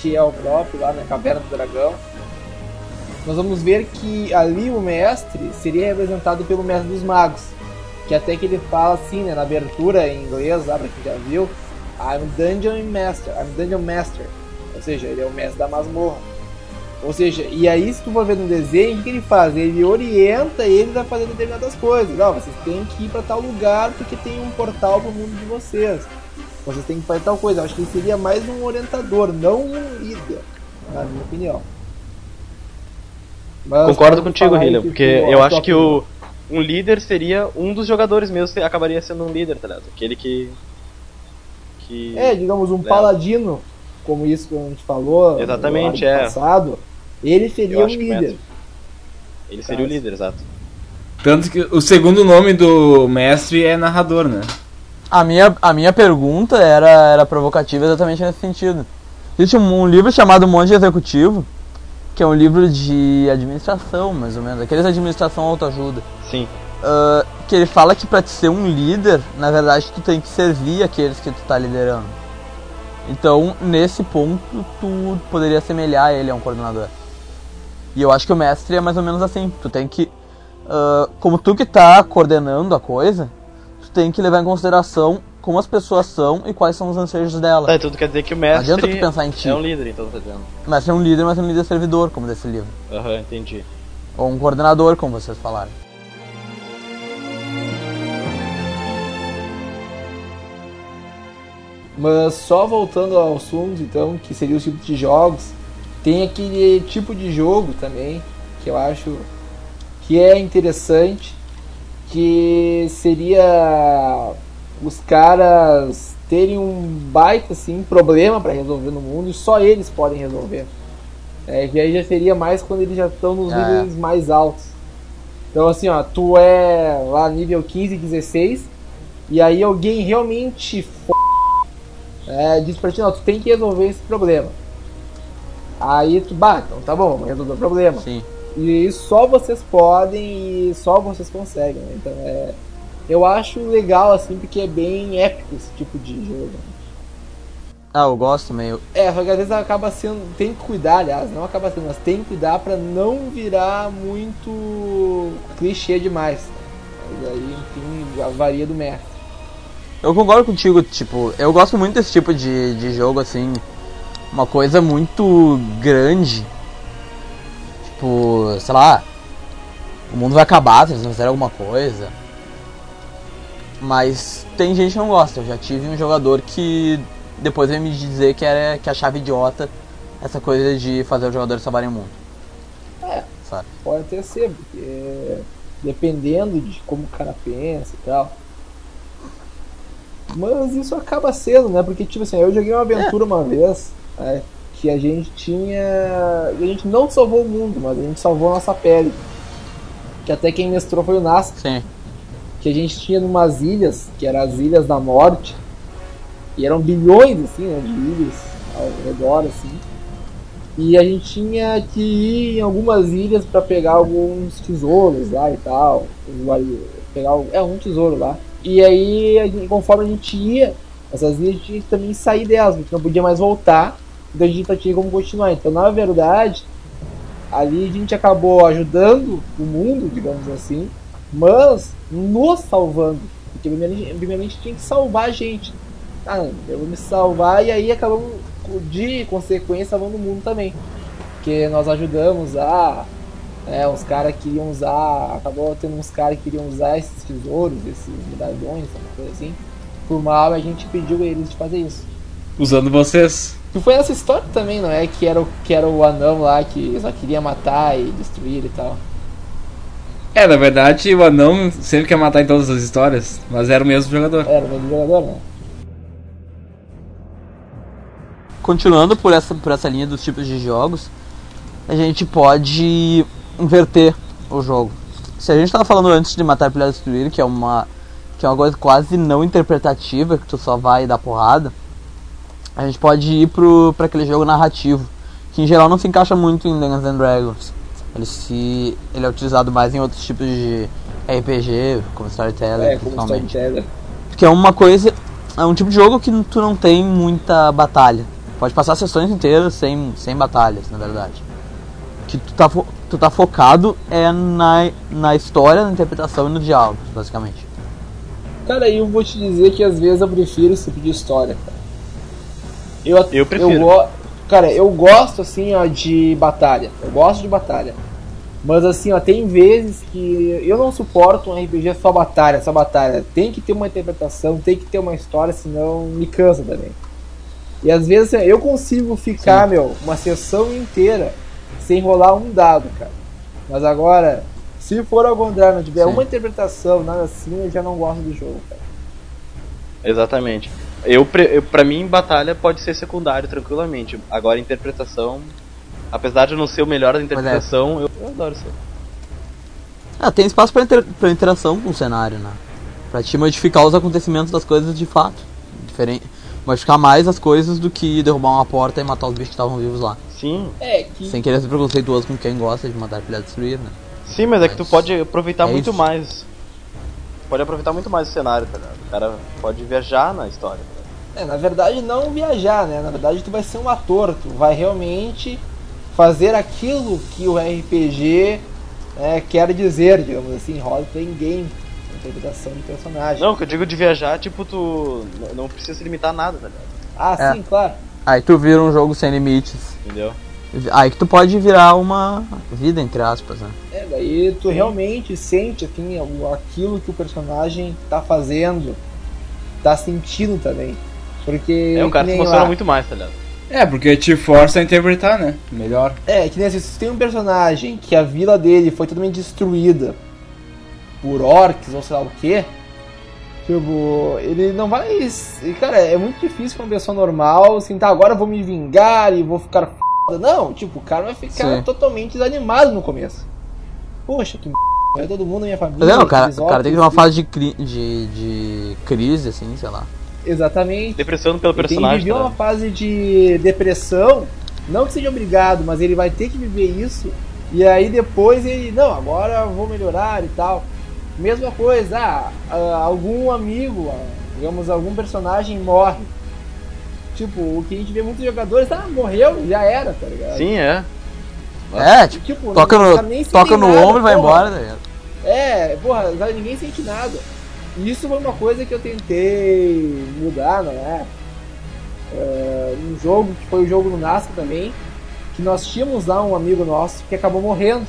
que é o próprio lá na Caverna do Dragão, nós vamos ver que ali o mestre seria representado pelo mestre dos magos. Que até que ele fala assim, né, na abertura em inglês, lá pra quem já viu, I'm Dungeon Master, I'm Dungeon Master. Ou seja, ele é o mestre da masmorra. Ou seja, e aí se tu for ver no desenho, o que ele faz? Ele orienta eles a fazer determinadas coisas. Ó, vocês têm que ir pra tal lugar porque tem um portal pro mundo de vocês. Vocês têm que fazer tal coisa. Eu acho que ele seria mais um orientador, não um líder, na minha opinião. Mas Concordo contigo, Hillian, que porque eu acho que o um líder seria um dos jogadores mesmo, que acabaria sendo um líder, tá ligado? Aquele que que É, digamos, um Leva. paladino, como isso que a gente falou Exatamente, no é. passado, ele seria um líder. ele seria o líder, exato. Tanto que o segundo nome do mestre é narrador, né? A minha, a minha pergunta era, era provocativa exatamente nesse sentido. Existe um, um livro chamado Monge Executivo, que é um livro de administração, mais ou menos, aqueles de administração autoajuda. Sim. ah, que ele fala que pra te ser um líder, na verdade tu tem que servir aqueles que tu tá liderando. Então, nesse ponto, tu poderia assemelhar ele a um coordenador. E eu acho que o mestre é mais ou menos assim. Tu tem que. ah, como tu que tá coordenando a coisa, tu tem que levar em consideração como as pessoas são e quais são os anseios dela. Tá, então tu quer dizer que o Não mestre adianta tu pensar em ti. é um líder, então tá dizendo. O mestre é um líder, mas é um líder servidor, como desse livro. Aham, entendi. Ou um coordenador, como vocês falaram. Mas só voltando ao assunto, então, que seria os tipos de jogos, tem aquele tipo de jogo também, que eu acho que é interessante, que seria os caras terem um baita assim, problema para resolver no mundo e só eles podem resolver. É, que aí já seria mais quando eles já estão nos É. níveis mais altos. Então assim, ó, tu é lá nível 15, 16, e aí alguém realmente f... é, diz pra ti, não, tu tem que resolver esse problema. Aí tu, bah, então tá bom, vamos resolver o problema. Sim. E só vocês podem e só vocês conseguem, né? Então é. Eu acho legal, assim, porque é bem épico esse tipo de jogo. Ah, eu gosto. Eu- É, só que às vezes acaba sendo. Tem que cuidar, aliás, não acaba sendo, mas tem que cuidar pra não virar muito clichê demais. Mas aí, enfim, varia do mestre. Eu concordo contigo, tipo, eu gosto muito desse tipo de, de jogo, assim, uma coisa muito grande. Tipo, sei lá, o mundo vai acabar se eles não fizerem alguma coisa. Mas tem gente que não gosta. Eu já tive um jogador que depois veio me dizer que, era, que achava idiota essa coisa de fazer os jogadores salvarem o mundo. É. Sabe? Pode até ser, porque dependendo de como o cara pensa e tal. Mas isso acaba sendo, né? Porque, tipo assim, eu joguei uma aventura uma vez né, que a gente tinha. A gente não salvou o mundo, mas a gente salvou a nossa pele. Que até quem mestrou foi o Nasca. Sim. Que a gente tinha numas ilhas, que eram as Ilhas da Morte, e eram bilhões assim, né, de ilhas ao redor assim. E a gente tinha que ir em algumas ilhas para pegar alguns tesouros lá e tal, pegar é um tesouro lá. E aí, conforme a gente ia, essas ilhas a gente tinha que também sair delas, gente não podia mais voltar, então a gente não tinha como continuar. Então, na verdade, ali a gente acabou ajudando o mundo, digamos assim, mas nos salvando. Porque primeiramente, tinha que salvar a gente. Ah, eu vou me salvar e aí acabamos de consequência salvando o mundo também. Porque nós ajudamos a. É, os caras queriam usar. Acabou tendo uns caras que queriam usar esses tesouros, esses medalhões, uma coisa assim. Por mal, a gente pediu eles de fazer isso. Usando vocês. E foi essa história também, não é? Que era, o, que era o anão lá que só queria matar e destruir e tal. É, na verdade, o anão sempre quer matar em todas as histórias, mas era o mesmo jogador. Era o mesmo jogador, né? continuando por essa, por essa linha dos tipos de jogos, a gente pode inverter o jogo. Se a gente estava falando antes de matar, pilhar, destruir, que é uma que é uma coisa quase não interpretativa, que tu só vai dar porrada, a gente pode ir pro para aquele jogo narrativo, que em geral não se encaixa muito em Dungeons and Dragons. Ele se ele é utilizado mais em outros tipos de RPG, como Storytelling, É, como principalmente. storyteller. Porque é uma coisa. É um tipo de jogo que tu não tem muita batalha. Pode passar sessões inteiras sem, sem batalhas, na verdade. Que tu tá, fo- tu tá focado é na, na história, na interpretação e no diálogo, basicamente. Cara, eu vou te dizer que às vezes eu prefiro esse tipo de história, cara. Eu, Eu prefiro. go- cara, eu gosto assim, ó, de batalha. Eu gosto de batalha. Mas assim, ó, tem vezes que eu não suporto um RPG só batalha, só batalha. Tem que ter uma interpretação, tem que ter uma história, senão me cansa também. E às vezes assim, eu consigo ficar, meu, uma sessão inteira sem rolar um dado, cara. Mas agora, se for ao contrário, não tiver Sim. uma interpretação, nada assim, eu já não gosto do jogo, cara. Exatamente. Eu, pra mim, batalha pode ser secundário tranquilamente. Agora, interpretação. Apesar de eu não ser o melhor da interpretação, eu, eu adoro isso. Ah, tem espaço pra, inter, pra interação com o cenário, né? Pra te modificar os acontecimentos das coisas de fato. Diferente, modificar mais as coisas do que derrubar uma porta e matar os bichos que estavam vivos lá. Sim. É, que Sem querer ser preconceituoso com quem gosta de matar, pilhar, destruir, né? Sim, mas é que tu Mas pode aproveitar é muito isso. mais. Pode aproveitar muito mais o cenário, tá ligado? O cara pode viajar na história. É, na verdade não viajar, né? Na verdade tu vai ser um ator, tu vai realmente fazer aquilo que o RPG né, quer dizer, digamos assim, role playing game, interpretação de personagem. Não, o que eu digo de viajar, tipo, tu não precisa se limitar a nada, tá ligado? Ah, É. sim, claro. Aí tu vira um jogo sem limites. Entendeu? Aí que tu pode virar uma vida, entre aspas, né? É, daí tu realmente sente assim, o- aquilo que o personagem tá fazendo, tá sentindo também. Porque. É, o cara que emociona lá- muito mais, tá ligado? É, porque te força a interpretar, né? Melhor. É, que nem assim, se tem um personagem que a vila dele foi totalmente destruída por orcs ou sei lá o que, tipo, ele não vai. Cara, é muito difícil pra uma pessoa normal assim, tá, agora eu vou me vingar e vou ficar foda. Não, tipo, o cara vai ficar Sim. totalmente desanimado no começo. Poxa, que merda. Não é todo mundo na minha família. Mas é, o cara, o cara tem que ter uma fase de, cri- de, de crise, assim, sei lá. Exatamente. Depressão pelo Ele personagem. viver tá uma ligado? fase de depressão, não que seja obrigado, mas ele vai ter que viver isso. E aí depois ele, não, agora eu vou melhorar e tal. Mesma coisa, ah, ah, algum amigo, ah, digamos, algum personagem morre. Tipo, o que a gente vê muitos jogadores, ah, morreu, já era, tá ligado? Sim, é. É, tipo, Tipo, toca no, toca no nada, ombro e vai embora, tá ligado? É, porra, ninguém sente nada. E Isso foi uma coisa que eu tentei mudar, não é? É, um jogo que foi o jogo do Nasca também, que nós tínhamos lá um amigo nosso que acabou morrendo.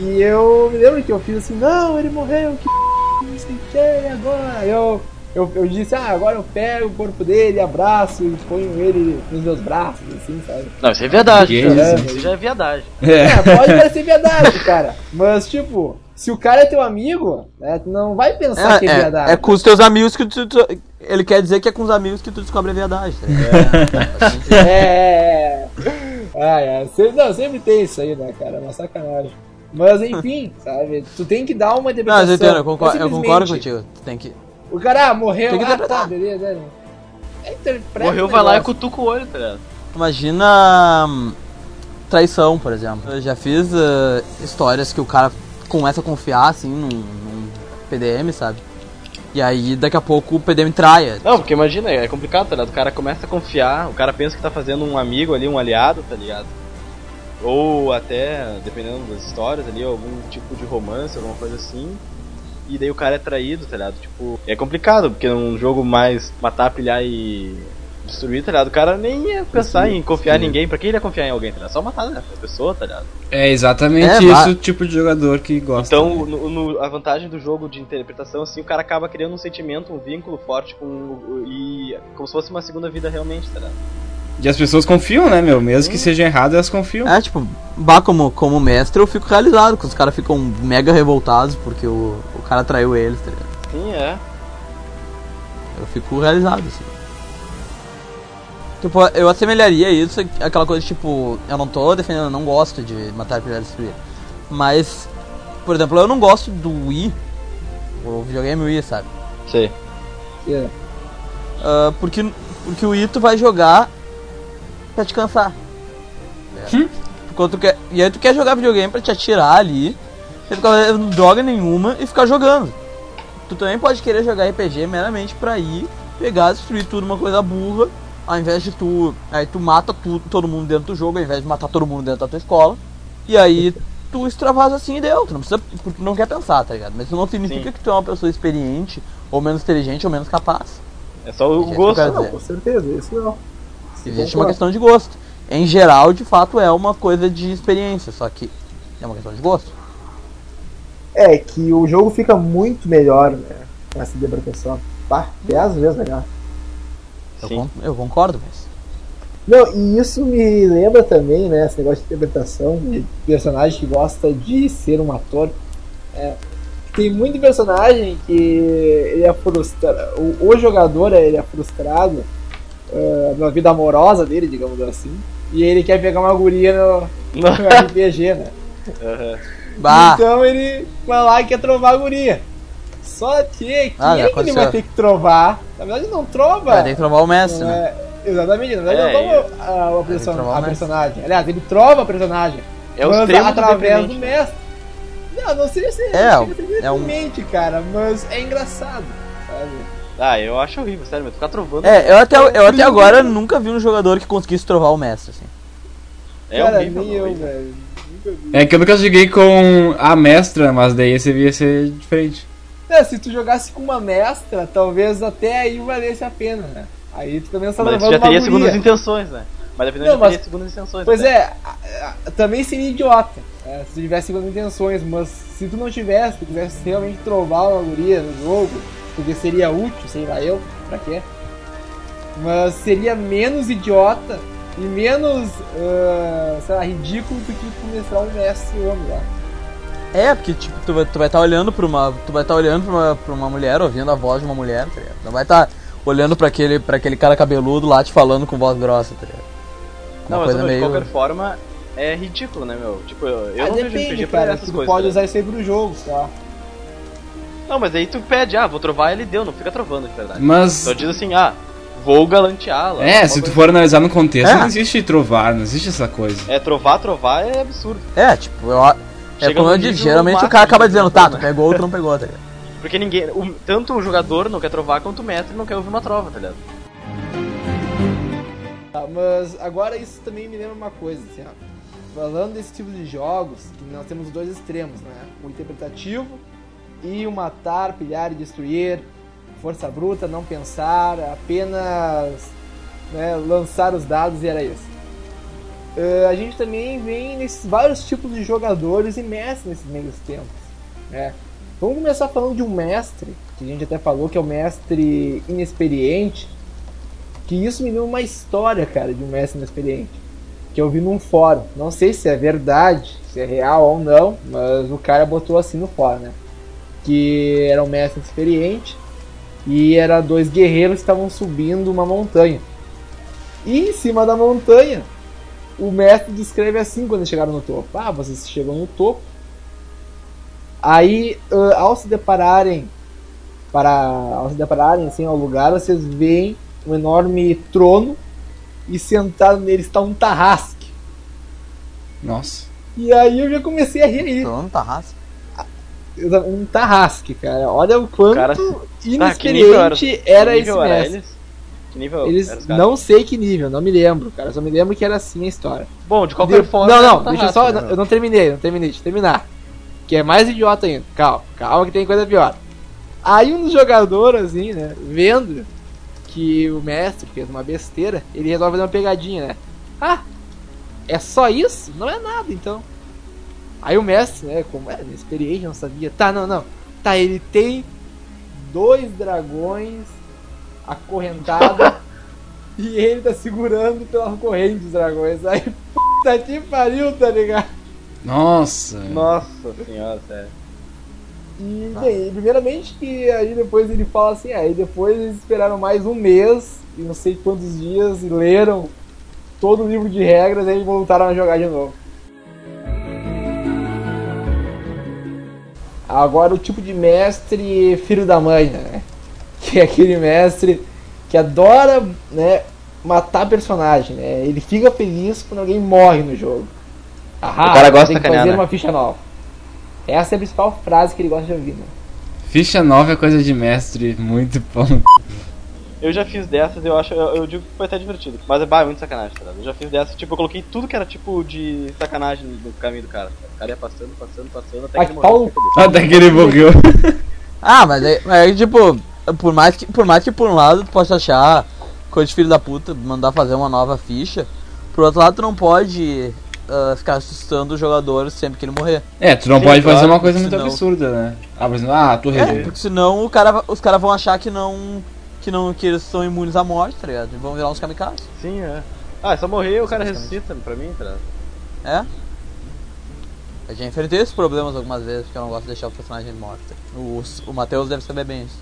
E eu me lembro que eu fiz assim, não, ele morreu, que não sei o que, agora? Eu, eu, eu disse, ah, agora eu pego o corpo dele, abraço e ponho ele nos meus braços, assim, sabe? Não, isso é verdade. Cara. isso? Isso já é viadagem. É, pode parecer verdade, cara. Mas, tipo, se o cara é teu amigo, né, tu não vai pensar que é, É, verdade. é, é com os teus amigos que tu, tu- Ele quer dizer que é com os amigos que tu descobre a verdade, tá? É, é, é. Ah, é. Sempre, não, sempre tem isso aí, né, cara? É uma sacanagem. Mas, enfim, sabe? Tu tem que dar uma Não, interpretação. mas eu entendo, eu concordo, Não eu concordo contigo. Tu tem que. O cara ah, morreu, Tem que ah, tá, beleza. né? É, interpreta Morreu, vai lá e cutuca o olho, tá ligado? Imagina. hum, Traição, por exemplo. Eu já fiz eh, histórias que o cara começa a confiar, assim, num, num PDM, sabe? E aí, daqui a pouco, o PDM traia. Não, porque imagina, é complicado, tá ligado? O cara começa a confiar, o cara pensa que tá fazendo um amigo ali, um aliado, tá ligado? Ou até, dependendo das histórias ali, algum tipo de romance, alguma coisa assim. E daí o cara é traído, tá ligado? Tipo, é complicado, porque num jogo mais matar, pilhar e destruir, tá ligado? O cara nem ia pensar em confiar em ninguém. Pra que ele ia confiar em alguém, tá ligado? Só matar né, a pessoa, tá ligado? É exatamente É, isso o tipo de jogador que gosta. Então, no- no- a vantagem do jogo de interpretação, assim, o cara acaba criando um sentimento, um vínculo forte com e como se fosse uma segunda vida realmente, tá ligado? E as pessoas confiam, né, meu? Mesmo que seja errado, elas confiam. É, tipo, bah, como, como mestre, eu fico realizado, que os caras ficam mega revoltados porque o, o cara traiu eles, tá ligado? Sim, é. Eu fico realizado, assim. Tipo, eu assemelharia isso àquela coisa, tipo, eu não tô defendendo, eu não gosto de matar pilhar e destruir. Mas, por exemplo, eu não gosto do Wii, o videogame Wii, sabe? Sei. É. Ah, porque, porque o Wii tu vai jogar pra te cansar. É. Enquanto tu quer, e aí tu quer jogar videogame pra te atirar ali, sem ficar fazendo droga nenhuma e ficar jogando. Tu também pode querer jogar RPG meramente pra ir, pegar, destruir tudo, uma coisa burra, ao invés de tu. Aí tu mata tudo, todo mundo dentro do jogo, ao invés de matar todo mundo dentro da tua escola. E aí tu extravasa assim e deu. Tu não precisa. Porque tu não quer pensar, tá ligado? Mas isso não significa Sim. que tu é uma pessoa experiente, ou menos inteligente, ou menos capaz. É só o Gente, gosto. quero Não, com certeza, isso não. Existe uma questão de gosto. Em geral, de fato, é uma coisa de experiência, só que é uma questão de gosto. É que o jogo fica muito melhor, né? Com essa interpretação. Pá, 10 vezes melhor. Eu, eu concordo, mas. Não, e isso me lembra também, né, esse negócio de interpretação de personagem que gosta de ser um ator. É, tem muito personagem que ele é frustrado, o, o jogador ele é frustrado é, na vida amorosa dele, digamos assim, e ele quer pegar uma guria no, no RPG, né? Bah! Então ele vai lá e quer trovar a guria. Só que quem Ah, já é que ele vai ter que trovar? Na verdade não trova. Vai ter que trovar o mestre, né? é- Exatamente, na verdade É, não trova a, a, person- a mestre. personagem. Aliás, ele trova a personagem. É o extremo do através do mestre. Não, não sei se É, é um- deprimente, cara, mas é engraçado, sabe? Ah, eu acho horrível, sério, mas ficar trovando. É, eu até, eu até agora nunca vi um jogador que conseguisse trovar o mestre, assim. é cara, horrível. nem eu, velho. Nunca vi. É que eu nunca joguei com a mestra, mas daí esse ia ser diferente. É, se tu jogasse com uma mestra, talvez até aí valesse a pena, né? Aí tu também está Mas levando já teria guria. segundas intenções, né? Mas dependendo Não, já teria mas- segundas intenções. Pois né? é, a- a- também seria idiota né, se tu tivesse segundas intenções, mas se tu não tivesse, tu quisesse realmente trovar uma guria no jogo, porque seria útil, sei lá eu, pra quê? Mas seria menos idiota e menos, ah, sei lá, ridículo do que mestrar um mestre homem lá. É, porque tipo, tu vai estar tu vai tá olhando pra uma. Tu vai estar olhando pra uma, pra uma mulher, ouvindo a voz de uma mulher, tá ligado? Não vai estar olhando pra aquele, pra aquele cara cabeludo lá te falando com voz grossa, tá ligado? Uma Não, mas coisa de meio. qualquer forma, é ridículo, né, meu? Tipo, eu, eu Ah, não vejo depende, pra cara. essas Tu coisas. pode né? usar isso aí pro jogo, tá? Não, mas aí tu pede, ah, vou trovar ele deu, não fica trovando de verdade. Mas. Só diz assim, ah, vou galanteá-la. É, se tu for analisar no contexto, É. não existe trovar, não existe essa coisa. É, trovar, trovar é absurdo. É, tipo, eu, é como eu disse, geralmente o cara acaba dizendo, tá, tu né? pegou ou tu não pegou, tá ligado? Porque ninguém. o- tanto o jogador não quer trovar quanto o mestre não quer ouvir uma trova, tá ligado? Tá, mas agora isso também me lembra uma coisa, assim, ó. Falando desse tipo de jogos, que nós temos dois extremos, né? O interpretativo e o matar, pilhar e destruir, força bruta, não pensar, apenas né, lançar os dados e era isso. Eh, a gente também vem nesses vários tipos de jogadores e mestres nesses meios tempos, né? Vamos começar falando de um mestre, que a gente até falou que é o mestre inexperiente, que isso me deu uma história, cara, de um mestre inexperiente. Que eu vi num fórum. Não sei se é verdade, se é real ou não, mas o cara botou assim no fórum, né? Que era um mestre experiente e era dois guerreiros que estavam subindo uma montanha. E em cima da montanha, o mestre descreve assim quando eles chegaram no topo. Ah, vocês chegam no topo. Aí, ah, ao se depararem para ao se depararem assim ao lugar, vocês veem um enorme trono e sentado nele está um tarrasque. Nossa. E aí eu já comecei a rir aí. Não tá raça. Um tarrasque, cara. Olha o quanto Cara, inexperiente era, que esse era mestre. eles? Que nível Eles era não sei que nível, não me lembro, cara. Só me lembro que era assim a história. Bom, de qualquer De- forma. não, era não, um deixa eu tarrasque, só. né, Eu não terminei, não terminei, deixa eu terminar. Que é mais idiota ainda. Calma, calma que tem coisa pior. Aí um dos jogadores, assim, né, vendo que o mestre fez uma besteira, ele resolve fazer uma pegadinha, né? Ah, é só isso? Não é nada, então. Aí o mestre, né, como é inexperiente, não sabia. Tá, não, não. Tá, ele tem dois dragões acorrentados e ele tá segurando pela corrente dos dragões. Aí, puta que pariu, tá ligado? Nossa. Nossa senhora, sério. E, bem, primeiramente que aí depois ele fala assim, aí depois eles esperaram mais um mês e não sei quantos dias e leram todo o livro de regras e aí voltaram a jogar de novo. Agora o tipo de mestre filho da mãe, né? Que é aquele mestre que adora, né, matar personagem, né? Ele fica feliz quando alguém morre no jogo. Ahá, O cara gosta tem de que fazer né? uma ficha nova. Essa é a principal frase que ele gosta de ouvir, né? Ficha nova é coisa de mestre, muito bom. Eu já fiz dessas, eu acho, eu, eu digo que foi até divertido. Mas é, bah, é muito sacanagem, tá ligado? Eu já fiz dessas, tipo, eu coloquei tudo que era tipo de sacanagem no caminho do cara. O cara ia passando, passando, passando, até Ah, que ele morreu. Até que ele morreu. Ah, mas aí, mas aí, tipo, por mais, que, por mais que por um lado tu possa achar coisa de filho da puta, mandar fazer uma nova ficha, por outro lado tu não pode ah, ficar assustando o jogador sempre que ele morrer. É, tu não Sim, pode fazer claro, uma coisa muito senão- absurda, né? Ah, por exemplo, ah, tu É, resolveu. porque senão o cara, os caras vão achar que não. que não. que eles são imunes à morte, tá ligado? E vão virar uns kamikazes. Sim, é. Ah, é só morrer o cara ressuscita pra mim, tá ligado? É? Eu já enfrentei esses problemas algumas vezes, porque eu não gosto de deixar o personagem morto. O, o Matheus deve saber bem isso.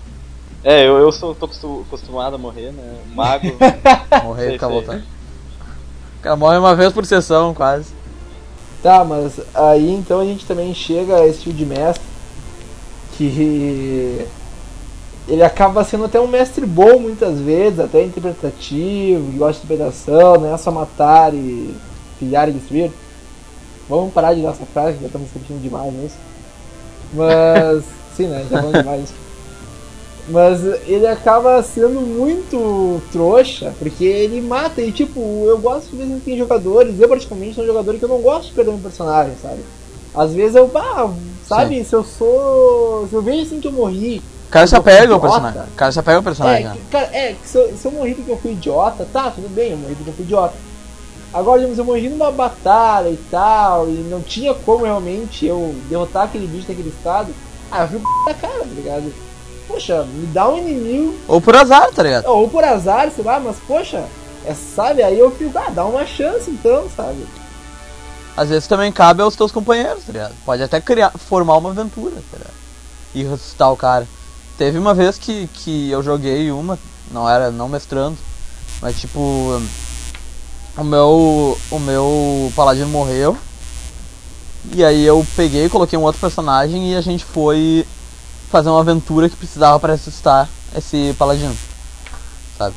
É, eu, eu sou, tô acostu- acostumado a morrer, né? Mago. Morrer e ficar sei. voltando. O cara morre uma vez por sessão, quase. Tá, mas aí então a gente também chega a esse tipo de mestre que ele acaba sendo até um mestre bom muitas vezes, até interpretativo, que gosta de interpretação, não é só matar e pilhar e destruir. Vamos parar de dar essa frase, já estamos repetindo demais nisso. Mas, sim, né? Já falando demais isso. Mas ele acaba sendo muito trouxa, porque ele mata. E tipo, eu gosto de que tem jogadores, eu praticamente sou um jogador que eu não gosto de perder um personagem, sabe? Às vezes eu, bah, sabe, se eu sou. Se eu vejo assim que eu morri. O cara se apega ao personagem. O cara se apega ao É, personagem, né? que- cara, é, se eu, se eu morri porque eu fui idiota, tá, tudo bem, eu morri porque eu fui idiota. Agora, digamos, eu morri numa batalha e tal, e não tinha como realmente eu derrotar aquele bicho naquele estado. Ah, eu fui da cara, tá ligado? Poxa, me dá um inimigo Ou por azar, tá ligado? ou por azar, sei lá, mas poxa, é, sabe? Aí eu fico, ah, dá uma chance então, sabe? Às vezes também cabe aos teus companheiros, tá ligado? Pode até criar, formar uma aventura, tá ligado? E ressuscitar o cara. Teve uma vez que, que eu joguei uma, não era não mestrando, mas tipo. o meu. O meu paladino morreu. E aí eu peguei, coloquei um outro personagem e a gente foi fazer uma aventura que precisava para ressuscitar esse paladino. Sabe?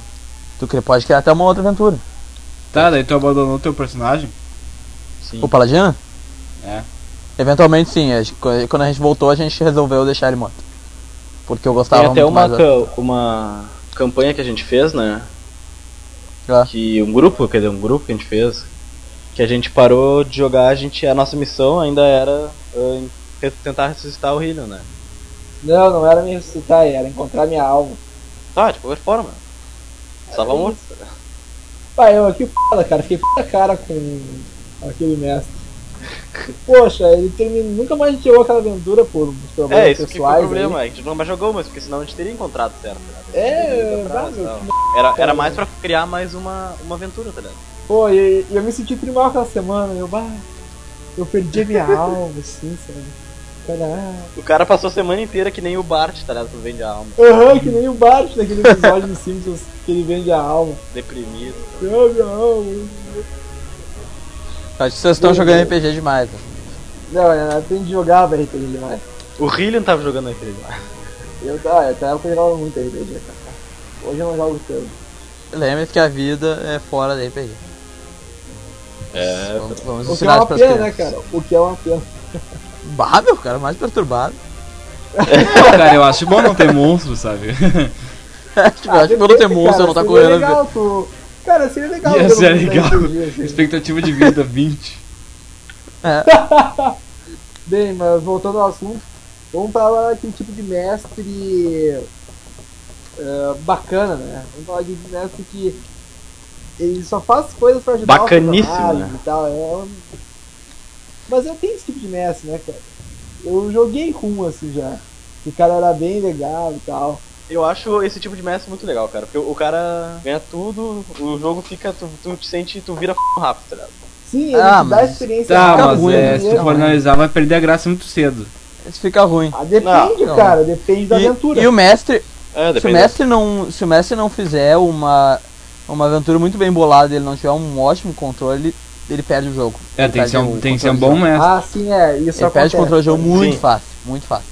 Tu pode criar até uma outra aventura. Tá, daí tu abandonou teu personagem? Sim. O paladino? É. Eventualmente sim, quando a gente voltou a gente resolveu deixar ele morto. Porque eu gostava Tem até muito uma, mais ca- uma campanha que a gente fez, né? Ah. Que um grupo, quer dizer, um grupo que a gente fez. Que a gente parou de jogar, a gente. A nossa missão ainda era em- tentar ressuscitar o Hillion, né? Não, não era me ressuscitar, era encontrar minha alma. Tá, de qualquer forma. Estava morto. Pai, eu aqui foda, cara. Fiquei puta cara com aquele mestre. Poxa, ele terminou. Nunca mais jogou aquela aventura por problemas É, isso que foi o pessoais. problema, aí. é a gente não mais jogou, mas porque senão a gente teria encontrado certo. Né? É, atrás Era, era mais pra criar mais uma, uma aventura, tá ligado? Pô, e, e eu me senti trimal aquela semana. Eu, bah, eu perdi a minha alma, assim, sabe? Caralho. O cara passou a semana inteira que nem o Bart, tá ligado? Vende a alma. Aham, que nem o Bart naquele episódio dos Simpsons que ele vende a alma. Deprimido. Ah, minha alma. Acho que vocês estão jogando RPG demais. né? Não, eu aprendi a jogar RPG demais. O Hillian tava jogando aquele lá. Eu, ah, até eu jogava muito RPG, cara. Hoje eu não jogo tanto. Lembre-se que a vida é fora da RPG. É, Vamos, vamos O que é uma pena, né, cara? O que é uma pena. Bah, meu, cara, mais perturbado. Pô, cara, eu acho bom não ter monstro, sabe? tipo, eu acho que quando tem monstro, eu não tá correndo. legal, tu... Cara, seria legal. Ia ter ser legal. RPG, assim. Expectativa de vida 20. Bem, mas voltando ao assunto, vamos falar daquele tipo de mestre eh, bacana, né? Vamos falar de mestre que ele só faz coisas pra ajudar Bacaníssimo, personagens né? e tal. É um... Mas eu tenho esse tipo de mestre, né, cara? Eu joguei com um assim já. O cara era bem legal e tal. Eu acho esse tipo de mestre muito legal, cara. Porque o cara ganha tudo, o jogo fica. Tu, tu te sente, tu vira f rápido, tá ligado? Sim, ele Ah, te dá mas- experiência Tá, mas ruim, é, né? se tu for analisar, vai perder a graça muito cedo. Isso fica ruim. Ah, depende, Não. cara, depende da E, aventura. e o mestre, É, se o mestre não, se o mestre não fizer uma uma aventura muito bem bolada, e ele não tiver um ótimo controle, ele perde o jogo. É, Ele tem que ser um, tem ser um bom mestre. Ah, sim, é. Isso Ele perde o controle do jogo muito Sim. fácil, muito fácil.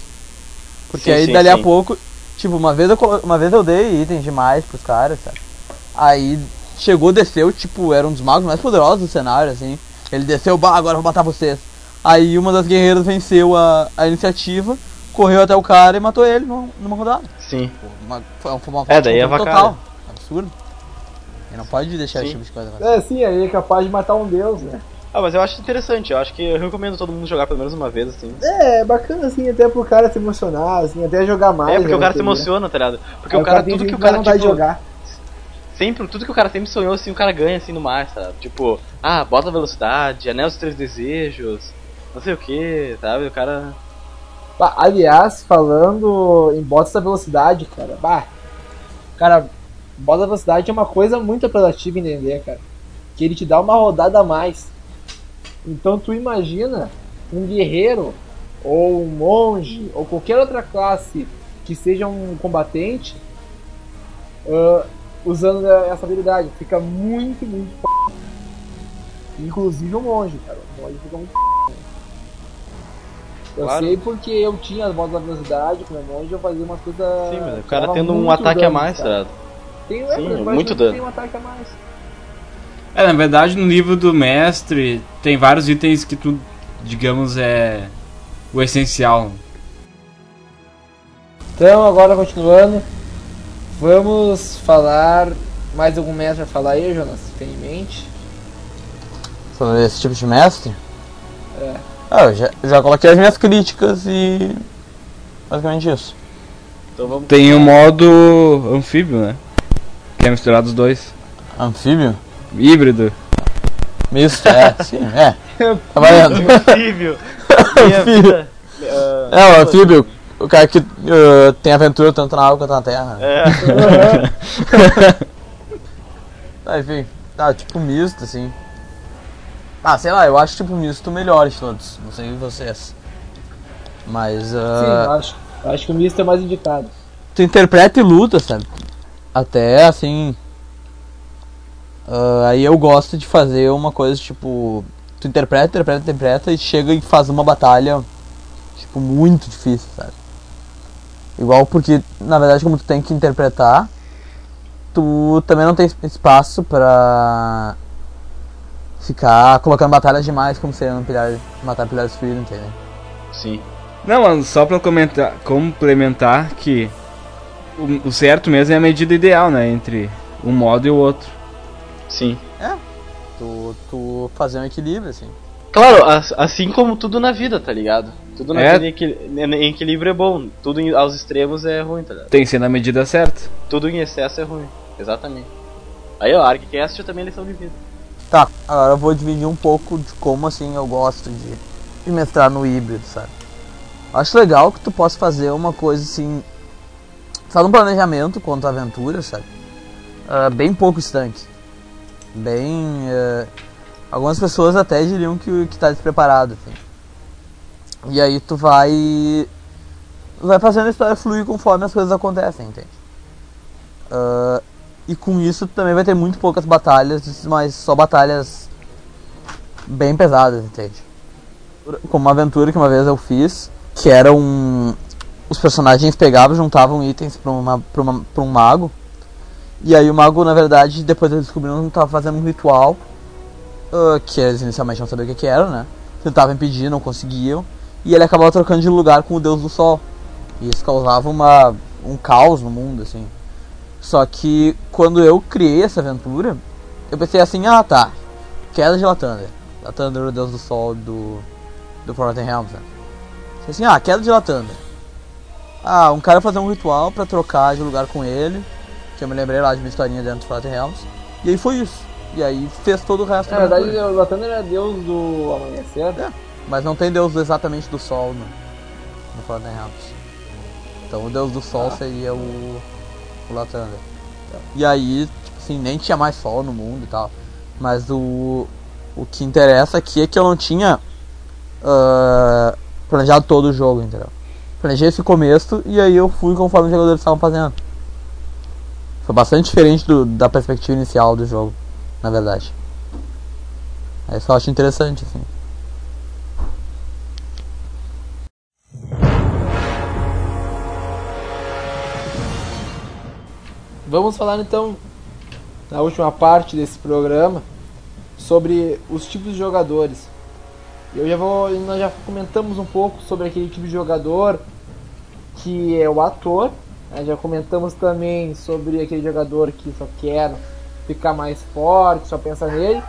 Porque Sim, aí sim, dali a pouco, tipo, uma vez eu uma vez eu dei itens demais pros caras, sabe? Aí chegou, desceu, tipo, era um dos magos mais poderosos do cenário, assim. Ele desceu, bah, agora eu vou matar vocês. Aí uma das guerreiras venceu a, a iniciativa, correu até o cara e matou ele numa, numa rodada. Sim. Uma, foi foi uma É, daí é total. Absurdo. Ele não pode deixar Sim. esse tipo de coisa acontecer. É, sim, aí é capaz de matar um deus, né? Ah, mas eu acho interessante, eu acho que eu recomendo todo mundo jogar pelo menos uma vez, assim. É, é bacana assim, até pro cara se emocionar, assim, até jogar mais. É, porque o cara se né? emociona, tá ligado? Porque Aí o cara, tem tudo que o vai cara, tipo, jogar. sempre, tudo que o cara sempre sonhou, assim, o cara ganha, assim, no mar, sabe? Tipo, ah, bota velocidade, anel dos três desejos, não sei o que, sabe? O cara... Bah, aliás, falando em botas da velocidade, cara, bah, cara, bota da velocidade é uma coisa muito apelativa em D&D, cara. Que ele te dá uma rodada a mais. Então tu imagina um guerreiro, ou um monge, ou qualquer outra classe que seja um combatente ah, usando essa habilidade. Fica muito, muito f... Inclusive o monge, cara. O monge fica muito f... Eu Claro. sei porque eu tinha as botas da velocidade com o meu monge eu fazia umas coisas. Sim, mas o cara tendo um ataque a dano, mais, tá cara. ligado? Tem, Sim, é, muito dano. Tem um ataque a mais. É, na verdade, no livro do mestre, tem vários itens que tu, digamos, é o essencial. Então, agora continuando, vamos falar. Mais algum mestre a falar aí, Jonas? Tem em mente? Falando desse tipo de mestre? É. Ah, eu já, já coloquei as minhas críticas e. Basicamente isso. Então vamos... Tem o modo anfíbio, né? Que é misturar os dois. Anfíbio? Híbrido. Misto, é, sim, é. Tá valendo. Anfíbio. ah, É, o anfíbio, o cara que uh, tem aventura tanto na água quanto na terra. É, Ah, enfim, tá, tipo misto, assim. Ah, sei lá, eu acho tipo misto melhor de todos. Não sei vocês. Mas. Sim, Uh, eu acho. Eu acho que o Misto é mais indicado. tu interpreta e luta, sabe? Até assim. Ah, aí eu gosto de fazer uma coisa tipo. Tu interpreta, interpreta, interpreta e chega e faz uma batalha, tipo, muito difícil, sabe? Igual porque, na verdade, como tu tem que interpretar, tu também não tem espaço pra ficar colocando batalhas demais como seria no Pilhar, matar Pilhares Filho, entendeu? Sim. Não, mano, só pra comentar, complementar que o, o certo mesmo é a medida ideal, né? Entre um modo e o outro. Sim. Tu, tu fazer um equilíbrio, assim. Claro, as- assim como tudo na vida, tá ligado? Tudo na É. vida em, equil- em equilíbrio é bom, tudo em- aos extremos é ruim, tá ligado? Tem que ser na medida certa. Tudo em excesso é ruim, exatamente. Aí, ó, ArcCast também é lição de vida. Tá, agora eu vou dividir um pouco de como assim eu gosto de, de mestrar no híbrido, sabe? Acho legal que tu possa fazer uma coisa assim. Faz um planejamento quanto à aventura, sabe? Ah, bem pouco estanque. Bem. eh, algumas pessoas até diriam que, que tá despreparado, assim. E aí tu vai. Vai fazendo a história fluir conforme as coisas acontecem, entende? Ah, e com isso também vai ter muito poucas batalhas, mas só batalhas bem pesadas, entende? Como uma aventura que uma vez eu fiz, que era um. Os personagens pegavam, juntavam itens pra, uma, pra, uma, pra um mago. E aí o mago, na verdade, depois eles descobriram que tava fazendo um ritual. ah, que eles inicialmente não sabiam o que, que era, né? Tentavam impedir, não conseguiam. E ele acabava trocando de lugar com o deus do sol. E isso causava uma, um caos no mundo, assim. Só que quando eu criei essa aventura, eu pensei assim, ah tá, queda de Lathander. Lathander, o deus do sol do, do Forgotten Realms, né? Pensei assim, ah, queda de Lathander. Ah, um cara fazer um ritual pra trocar de lugar com ele, que eu me lembrei lá de uma historinha dentro do Forgotten Realms. E aí foi isso. E aí fez todo o resto Na da verdade, o Lathander é deus do amanhecer. É, mas não tem deus exatamente do sol no, no Forgotten Realms. Então o deus do sol seria o, o Lathander. E aí, tipo assim, nem tinha mais sol no mundo e tal. Mas o, o que interessa aqui é que eu não tinha ah, planejado todo o jogo, entendeu? Planejei esse começo e aí eu fui conforme os jogadores estavam fazendo. Foi bastante diferente do, da perspectiva inicial do jogo, na verdade. Aí só acho interessante, assim. Vamos falar então, na última parte desse programa, sobre os tipos de jogadores. Eu já vou, nós já comentamos um pouco sobre aquele tipo de jogador que é o ator. né? Já comentamos também sobre aquele jogador que só quer ficar mais forte, só pensa nele.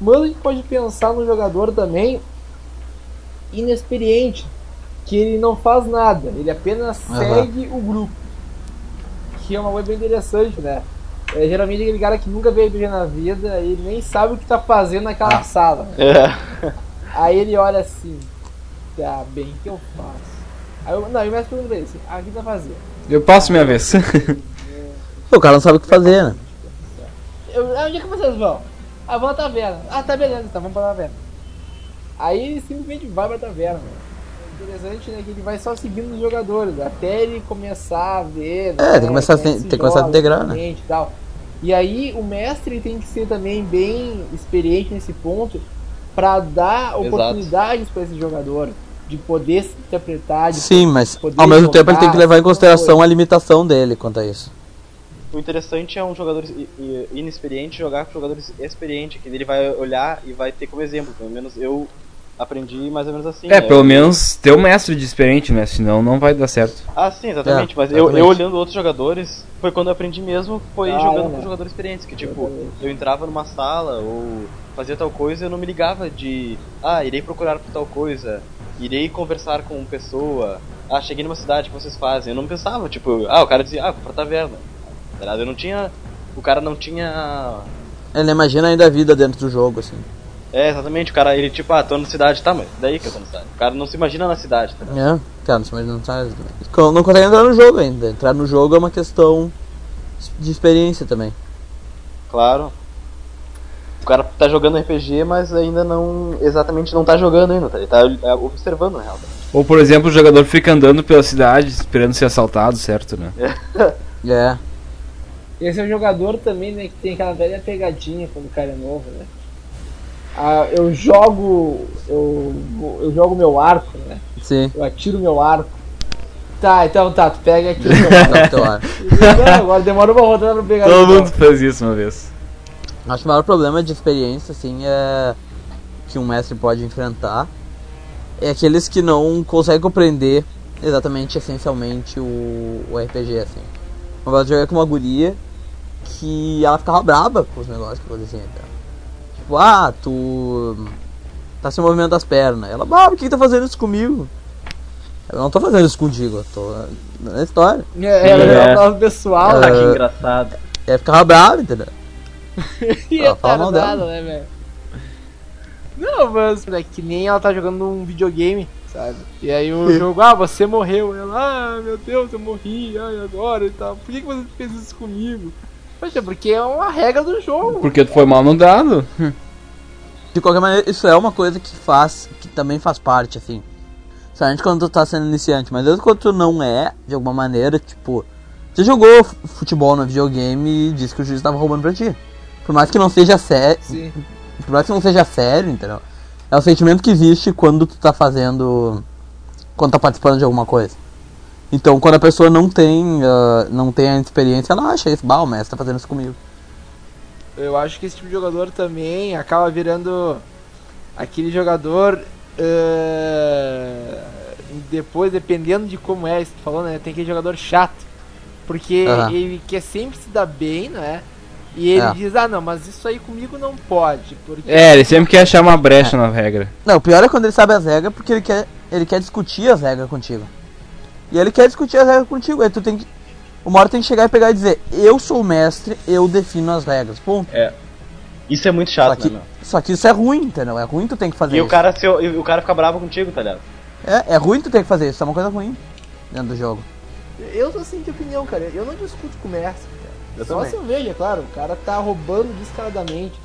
Mas a gente pode pensar no jogador também inexperiente, que ele não faz nada, ele apenas Aham. segue o grupo. Que é uma coisa bem interessante, né? É, geralmente aquele cara que nunca veio RPG na vida, ele nem sabe o que tá fazendo naquela Ah. sala. É. Aí ele olha assim, tá bem, o que eu faço? Aí eu, não, eu me pergunto pra ele assim, ah, o que tá fazendo? Eu passo minha vez. O cara não sabe o que fazer, né? Eu, onde é que vocês vão? Ah, vamos na taverna. Ah, tá beleza, então vamos pra taverna. Aí ele simplesmente vai pra taverna. É interessante, né, que ele vai só seguindo os jogadores, até ele começar a ver. É, tem que começar tem que começar a integrar, né? e tal. E aí o mestre tem que ser também bem experiente nesse ponto pra dar oportunidades pra esse jogador de poder se interpretar, de Sim, mas poder ao mesmo tempo ele tem jogar, que levar em consideração a limitação dele quanto a isso. O interessante é um jogador inexperiente jogar com jogadores experientes, que ele vai olhar e vai ter como exemplo. Pelo menos eu aprendi mais ou menos assim. É, né? pelo Eu- menos ter um mestre de experiente, né? Senão não vai dar certo. Ah, sim, exatamente. É, mas Eu, exatamente. eu olhando outros jogadores, foi quando eu aprendi mesmo, foi Ah, jogando é, com né? jogadores experientes. Que tipo, eu entrava numa sala ou fazia tal coisa e eu não me ligava de, ah, irei procurar por tal coisa, irei conversar com pessoa, ah, cheguei numa cidade, o que vocês fazem? Eu não pensava, tipo, ah, o cara dizia, ah, vou pra taverna. Tá? Eu não tinha. O cara não tinha. Ele imagina ainda a vida dentro do jogo, assim. É, exatamente, o cara, ele tipo, ah, tô na cidade, tá, mas daí que eu tô na cidade. O cara não se imagina na cidade, tá ligado? É, cara, mas não tá. Não consegue entrar no jogo ainda. Entrar no jogo é uma questão de experiência também. Claro. O cara tá jogando RPG, mas ainda não. Exatamente não tá jogando ainda, tá? Ele tá é, observando na real. Ou, por exemplo, o jogador fica andando pela cidade esperando ser assaltado, certo, né? É. Esse é um jogador também, né, que tem aquela velha pegadinha quando o cara é novo, né? Ah, eu jogo. Eu, eu jogo meu arco, né? Sim. Eu atiro meu arco. Tá, então tá, tu pega aqui. Não, agora demora uma rodada pra pegar Todo de mundo fez isso uma vez. Acho que o maior problema de experiência, assim, é que um mestre pode enfrentar é aqueles que não conseguem compreender exatamente, essencialmente, o, o RPG, assim. Uma vez eu joguei com uma guria que ela ficava braba com os negócios que aconteciam. Então. Tipo, ah, tu tá se movimentando as pernas. Ela, ah, por que tá fazendo isso comigo? Eu não tô fazendo isso contigo, eu tô na história. É, é, É. é, o pessoal. Ah, É. que engraçado. E ela ficava brava, entendeu? E Ah, fala mal dela. né, velho? Não, mas é que nem ela tá jogando um videogame, sabe? E aí o jogo, ah, você morreu. Ela, ah, meu Deus, eu morri, ai, agora e tal. Por que, que você fez isso comigo? Poxa, porque é uma regra do jogo. Porque tu foi mal no dado. De qualquer maneira, isso é uma coisa que faz, que também faz parte, assim. Somente quando tu tá sendo iniciante, mas mesmo quando tu não é, de alguma maneira, tipo, você jogou futebol no videogame e disse que o juiz tava roubando pra ti. Por mais que não seja sério, por mais que não seja sério, entendeu? É o sentimento que existe quando tu tá fazendo, quando tá participando de alguma coisa. Então, quando a pessoa não tem, ah, não tem a experiência, ela acha isso, bah, o mestre tá fazendo isso comigo. Eu acho que esse tipo de jogador também acaba virando aquele jogador. eh, depois, dependendo de como é, isso falou, né? Tem aquele jogador chato. Porque Aham. ele quer sempre se dar bem, né? E ele É. diz, ah não, mas isso aí comigo não pode. Porque É, ele sempre quer achar uma brecha na regra. Não, o pior é quando ele sabe as regras porque ele quer, ele quer discutir as regras contigo. E ele quer discutir as regras contigo, aí tu tem que. Uma hora tem que chegar e pegar e dizer, eu sou o mestre, eu defino as regras. Ponto. Isso é muito Só chato, que, né, meu? só que isso é ruim, entendeu? É ruim tu tem que fazer E o isso. cara, se, e o cara fica bravo contigo, tá ligado? É, é ruim tu ter que fazer isso, é uma coisa ruim dentro do jogo. eu sou assim de opinião, cara. Eu não discuto com o mestre. cara. Eu Só também. se eu vejo, é claro, o cara tá roubando descaradamente.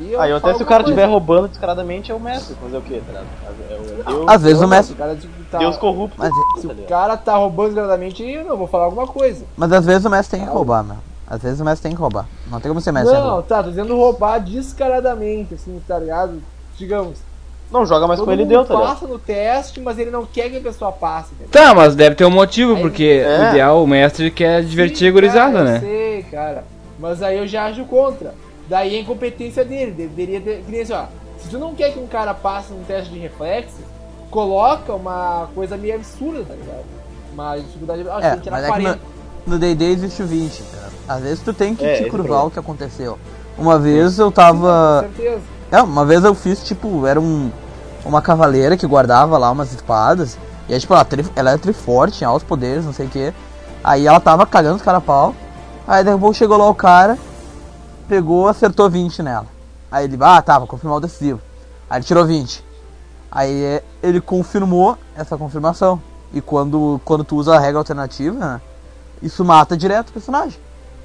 E eu Aí até se o cara estiver roubando descaradamente, é o mestre. Fazer o quê, tá ligado? É o- é Deus, Às vezes o mestre. o cara tá- Deus corrupto. Mas, Se tá o ligado? cara tá roubando descaradamente, eu não vou falar alguma coisa. mas às vezes o mestre tem que roubar, meu. Às vezes o mestre tem que roubar. Não tem como ser mestre. Não, tá, tô dizendo roubar descaradamente, assim, tá ligado? Digamos. Não joga mais todo com ele mundo deu, tá ligado? passa no teste, mas ele não quer que a pessoa passe. entendeu? Tá, mas deve ter um motivo, Aí- porque É. o ideal, o mestre quer divertir a Sim, gurizada, cara, né? Eu sei, cara. Mas aí eu já ajo contra. Daí a incompetência dele. Deveria ter. Que nem assim, ó. Se tu não quer que um cara passe num teste de reflexo, coloca uma coisa meio absurda, tá ligado? Uma dificuldade. Ah, É, tem que tirar mas é que 40. no, D&D existe o 20, entendeu? Às vezes tu tem que É, te é curvar problema. o que aconteceu. Uma vez eu tava... Com certeza. É, uma vez eu fiz, tipo, era um, uma cavaleira que guardava lá umas espadas. E aí, tipo, ela, tri, ela era triforte, tinha altos poderes, não sei o que. Aí ela tava cagando os cara a pau. Aí daqui a pouco chegou lá o cara, pegou, acertou 20 nela. Aí ele, ah, tá, vou confirmar o decisivo. Aí ele tirou 20. Aí é, ele confirmou essa confirmação. E quando, quando tu usa a regra alternativa, isso mata direto o personagem.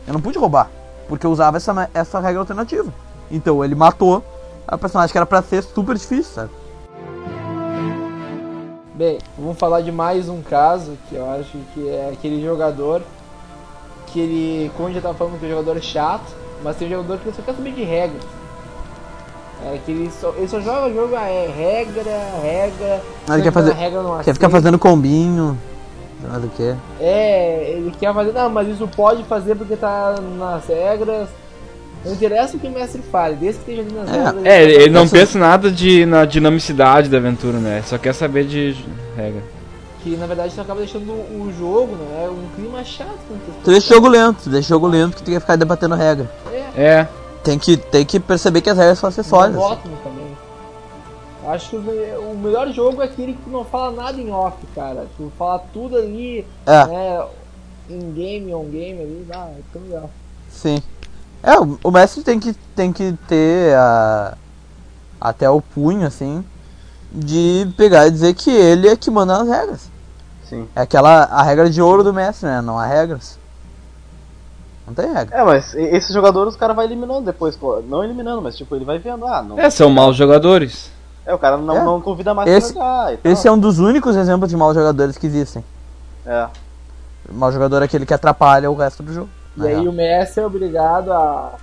Eu não pude roubar, porque eu usava essa, essa regra alternativa. Então ele matou a personagem que era pra ser super difícil, sabe? Bem, vamos falar de mais um caso que eu acho que é aquele jogador que ele, como já tava falando, que é um jogador chato, mas tem um jogador que só quer saber de regras. É que ele só, ele só joga o jogo, ah, é regra, regra. Mas ele quer fazer- a regra não Quer ficar fazendo combinho, do que. É, ele quer fazer, não, mas isso pode fazer porque tá nas regras. Não interessa o que o mestre fale, desde que esteja ali nas É, regras. É, ele, ele não pensa nada de, na dinamicidade da aventura, né? Só quer saber de regra. Que na verdade isso acaba deixando o jogo, né? Um clima chato as Tu deixa jogo lento, tu deixa jogo lento que tu quer ficar debatendo regra. É, É, Tem que, tem que perceber que as regras são acessórias. monótono também. Acho que o me- o melhor jogo é aquele que tu não fala nada em off, cara. Tu fala tudo ali, É, né? Em game, on game ali, ah, é tão legal. sim. É, o, o mestre tem que, tem que ter a, até o punho, assim, de pegar e dizer que ele é que manda nas regras. Sim. É aquela a regra de ouro do mestre, né? Não há regras. Não tem regra. É, mas e- esses jogadores o cara vai eliminando depois, pô. Não eliminando, mas tipo, ele vai vendo, ah, não. é, são maus jogadores. É, o cara não, É. não convida mais Esse- pra jogar e. Esse é um dos únicos exemplos de maus jogadores que existem. É. O mau jogador é aquele que atrapalha o resto do jogo. E aí real. o Messi é obrigado a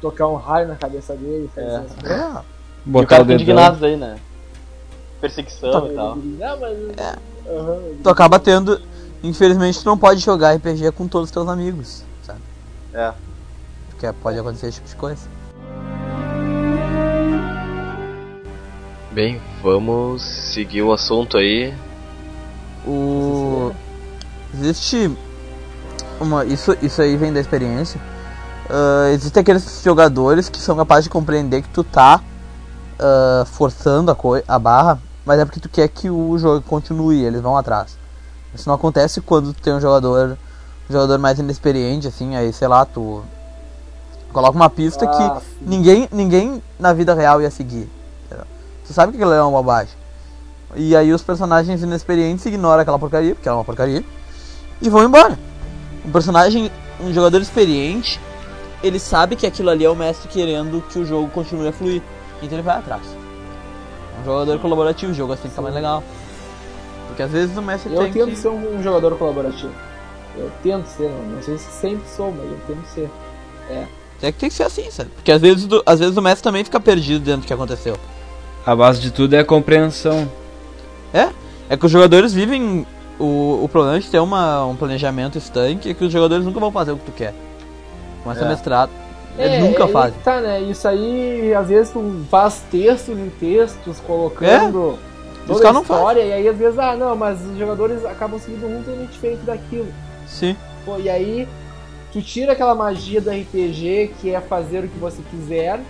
tocar um raio na cabeça dele. É. É, E o Botar cara o tá indignado daí, né? Perseguição e tal. Não, mas. É. Aham. tu acaba tendo. Infelizmente, tu não pode jogar RPG com todos os teus amigos? É. Porque pode acontecer esse tipo de coisa. Bem, vamos seguir o assunto aí. O. Existe. Uma... Isso, isso aí vem da experiência. Ah, existem aqueles jogadores que são capazes de compreender que tu tá ah, forçando a, coi- a barra, mas é porque tu quer que o jogo continue, eles vão atrás. Isso não acontece quando tu tem um jogador, jogador mais inexperiente, assim, aí sei lá, tu coloca uma pista que Ah, sim. ninguém, ninguém na vida real ia seguir. Tu sabe que aquilo é uma bobagem. E aí os personagens inexperientes ignoram aquela porcaria, porque é uma porcaria, e vão embora. Um personagem, um jogador experiente, ele sabe que aquilo ali é o mestre querendo que o jogo continue a fluir. Então ele vai atrás. Um jogador colaborativo, o jogo assim fica mais legal. Porque às vezes o mestre Eu tem tento que... ser um jogador colaborativo. Eu tento ser, não, não sei se sempre sou, mas eu tento ser. É que tem que ser assim, sabe? Porque às vezes, do- às vezes o mestre também fica perdido dentro do que aconteceu. A base de tudo é a compreensão. É que os jogadores vivem. O, o problema de ter uma, um planejamento estanque é que os jogadores nunca vão fazer o que tu quer. Começa É. a mestrado. Eles É, nunca fazem. Tá, né? Isso aí, às vezes tu faz textos em textos, colocando Os toda caras a não fazem. história, e aí às vezes, ah, não, mas os jogadores acabam seguindo um totalmente diferente daquilo. Sim. Pô, e aí tu tira aquela magia do RPG que é fazer o que você quiser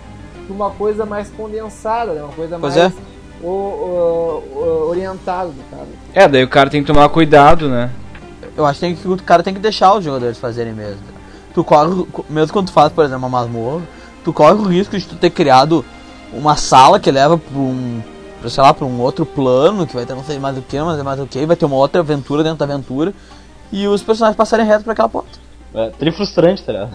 pra uma coisa mais condensada, né? Uma coisa Pois mais é. o- o- o- do cara. É, daí o cara tem que tomar cuidado, né? Eu acho que, tem que o cara tem que deixar os jogadores fazerem mesmo. Tu corre, mesmo quando tu faz, por exemplo, uma masmorra, tu corre o risco de tu ter criado uma sala que leva pra um, pra, sei lá, pra um outro plano, que vai ter não sei mais o que, mas é mais o que, vai ter uma outra aventura dentro da aventura, e os personagens passarem reto pra aquela porta. É, tri frustrante, tá ligado?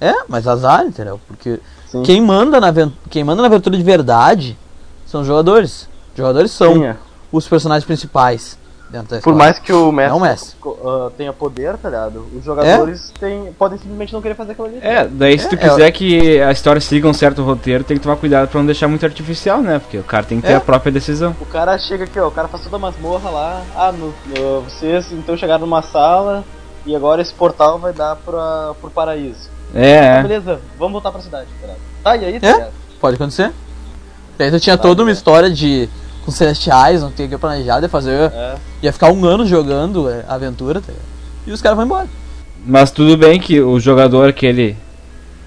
É, mas azar, entendeu? Porque Sim. quem manda, na quem manda na aventura de verdade são os jogadores. Os jogadores são Sim, é. os personagens principais dentro da Por mais que o Não mestre. co- ah, tenha poder, tá ligado? Os jogadores têm, podem simplesmente não querer fazer aquilo ali. tá É, daí se tu É, quiser que a história siga um certo roteiro, tem que tomar cuidado pra não deixar muito artificial, né? Porque o cara tem que ter É. a própria decisão. O cara chega aqui, ó, o cara faz toda a masmorra lá. Ah, no, no- vocês então chegaram numa sala e agora esse portal vai dar pra, pro paraíso. É, Ah, é. beleza, vamos voltar pra cidade, tá ligado? Tá, e aí, tá É? ligado? Pode acontecer. E aí tu tinha toda uma história de. Com celestiais, não tinha que planejado, ia fazer. É. ia ficar um ano jogando é, a aventura, tá ligado? E os caras vão embora. Mas tudo bem que o jogador, aquele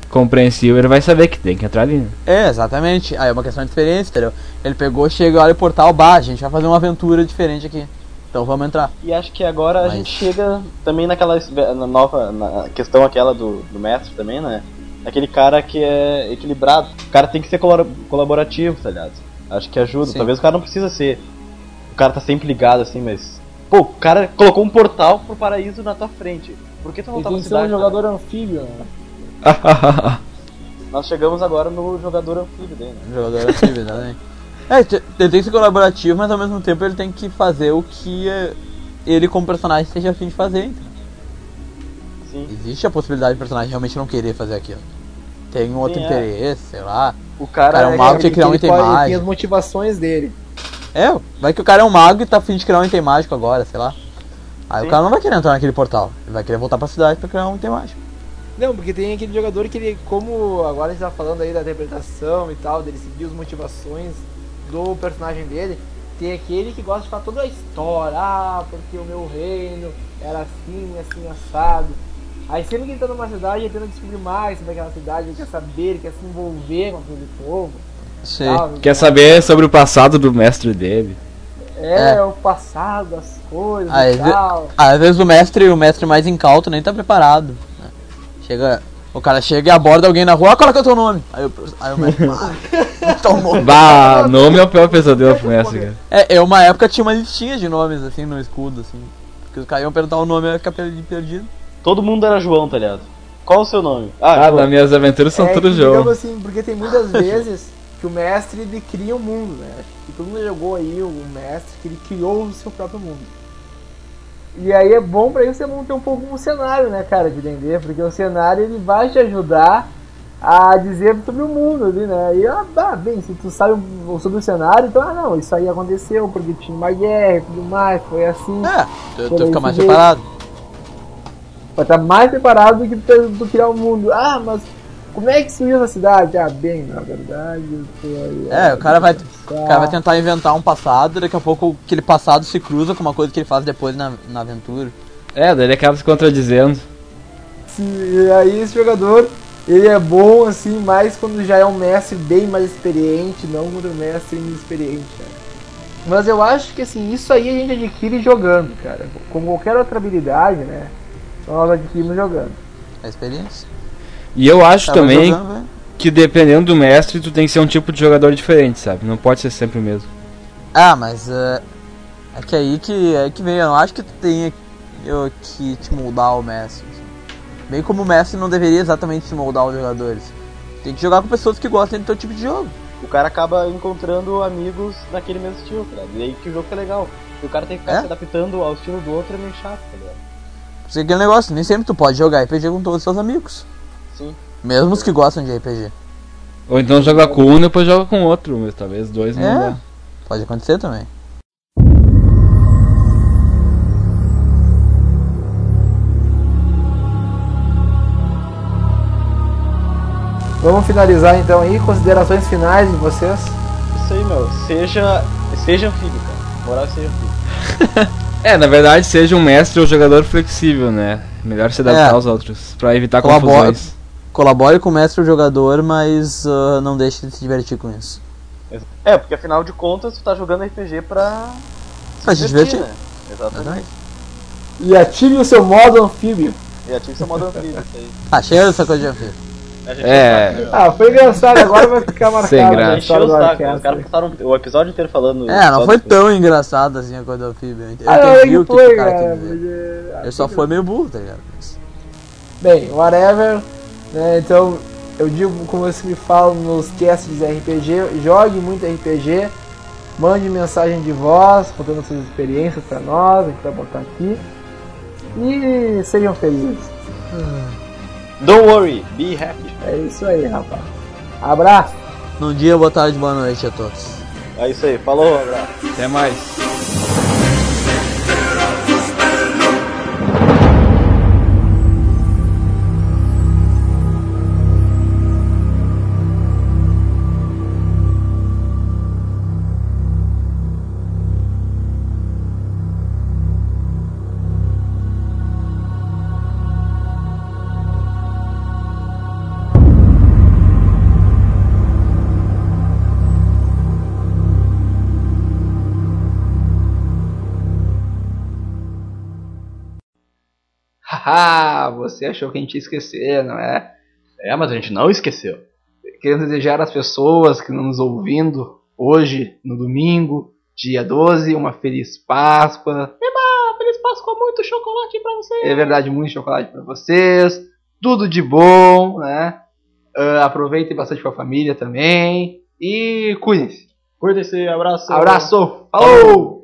compreensível, ele vai saber que tem que entrar ali. né? É, exatamente. Aí é uma questão de experiência, entendeu? Ele pegou, chega, olha o portal, bah, a gente vai fazer uma aventura diferente aqui. Então vamos entrar. E acho que agora a Mas- gente chega também naquela na nova na questão aquela do, do mestre também, né? Aquele cara que é equilibrado. O cara tem que ser colabora- colaborativo, tá ligado? Acho que ajuda. Sim. Talvez o cara não precisa ser. O cara tá sempre ligado assim, mas. Pô, o cara colocou um portal pro paraíso na tua frente. Por que tu não Ele tá tem na que ser um cidade? jogador anfíbio, né? Nós chegamos agora no jogador anfíbio dele, né? Jogador antigo, exatamente. É, ele tem que ser colaborativo, mas ao mesmo tempo ele tem que fazer o que é, ele como personagem esteja afim de fazer. Então. Sim. Existe a possibilidade do personagem realmente não querer fazer aquilo. Tem um outro Sim, é. interesse, sei lá. O cara, Cara, é um mago que criar um item pode- mágico. tem as motivações dele. É, vai que o cara é um mago e tá afim de criar um item mágico agora, sei lá. Aí Sim. o cara não vai querer entrar naquele portal. Ele vai querer voltar pra cidade pra criar um item mágico. Não, porque tem aquele jogador que ele, como agora a gente tá falando aí da interpretação e tal, dele seguir as motivações do personagem dele, tem aquele que gosta de falar toda a história, ah, porque o meu reino era assim, assim, assado. Aí sempre que ele tá numa cidade, ele tenta descobrir mais sobre aquela cidade, ele quer saber, ele quer se envolver com aquele povo. Sei. tal, Quer saber sobre o passado do mestre dele. É, É. o passado, as coisas Aí, e tal. Ah, Às vezes o mestre, o mestre mais incauto nem tá preparado. né? Chega, o cara chega e aborda alguém na rua, ah, qual é é o teu nome? Aí, o- aí o mestre, ah, tomou. Bah, nome é o pior pesadelo pro mestre, cara. É, é, uma época tinha uma listinha de nomes assim no escudo, assim. Porque os caras iam perguntar o nome e ia ficar perdi- perdido. Todo mundo era João, tá ligado? Qual o seu nome? Ah, João. nas minhas aventuras são é, tudo que, jogo. digamos assim, porque tem muitas vezes que o mestre ele cria um mundo, né? E todo mundo jogou aí o mestre que ele criou o seu próprio mundo. E aí é bom pra isso você montar um pouco um cenário, né, cara, de D&D, porque o cenário ele vai te ajudar a dizer sobre o mundo ali, né? E ah, bem, se tu sabe sobre o cenário, então ah não, isso aí aconteceu porque tinha uma guerra e tudo mais, foi assim. É, tu, tu fica mais jeito. preparado. Vai estar mais preparado do que tu, tu criar o mundo. Ah, mas como é que surgiu essa cidade? Ah, bem, na verdade, foi. É, o cara vai, o cara vai tentar inventar um passado, daqui a pouco aquele passado se cruza com uma coisa que ele faz depois na, na aventura. É, daí ele acaba se contradizendo. E aí esse jogador, ele é bom assim, mais quando já é um mestre bem mais experiente, não quando o mestre é inexperiente, cara. Mas eu acho que assim, isso aí a gente adquire jogando, cara. Como qualquer outra habilidade, né? Nós adquirimos jogando. É a experiência. E eu acho Tava também jogando, vai. que dependendo do mestre, tu tem que ser um tipo de jogador diferente, sabe? Não pode ser sempre o mesmo. Ah, mas é, é que aí que, é que vem, eu não acho que tu tenha eu, que te moldar o mestre. Bem como o mestre não deveria exatamente te moldar os jogadores. Tem que jogar com pessoas que gostem do teu tipo de jogo. O cara acaba encontrando amigos daquele mesmo estilo, tá ligado? E aí que o jogo é legal. E o cara tem que ficar É? se adaptando ao estilo do outro é meio chato, tá ligado? É aquele negócio, nem sempre tu pode jogar RPG com todos os seus amigos. Sim. Mesmo os que gostam de RPG. Ou então joga com um e depois joga com outro, mas talvez dois não É. dá. Pode acontecer também. Vamos finalizar então aí, considerações finais de vocês. Isso aí, meu. Seja. Seja anfíbio, cara. Moral seja anfíbio. É, na verdade, seja um mestre ou jogador flexível, né? Melhor se adaptar É. aos outros, pra evitar Colabora. confusões. Colabore com o mestre ou jogador, mas ah, não deixe de se divertir com isso. É, porque afinal de contas tu tá jogando RPG pra. Pra se divertir. né? Exatamente. E ative o seu modo anfíbio. E ative seu modo anfíbio, isso aí. Ah, chega dessa coisa de anfíbio. É. Ah, foi engraçado, agora vai ficar marcado Sem graça. Encheu história o saco, Arcast. os caras passaram o episódio inteiro falando. É, não foi tão engraçado assim a coisa do anfíbio. Eu Ah, não, entendi ele o que, foi, que o cara dizer. porque- Ele só foi meio burro, tá ligado? Mas- Bem, whatever. Né, então, eu digo como você me fala nos casts de RPG, jogue muito RPG, mande mensagem de voz, contando suas experiências pra nós, a gente vai botar aqui. E sejam felizes. Don't worry, be happy. É isso aí, rapaz. Abraço! Bom dia, boa tarde, boa noite a todos. É isso aí, falou, abraço. Até mais. Haha, você achou que a gente ia esquecer, não é? É, mas a gente não esqueceu. Queremos desejar às pessoas que estão nos ouvindo hoje, no domingo, dia 12, uma feliz Páscoa. Eba, feliz Páscoa, muito chocolate pra você. É verdade, muito chocolate para vocês. Tudo de bom, né? Ah, aproveitem bastante com a família também. E cuidem-se. Curta esse abraço. Abraço! Falou!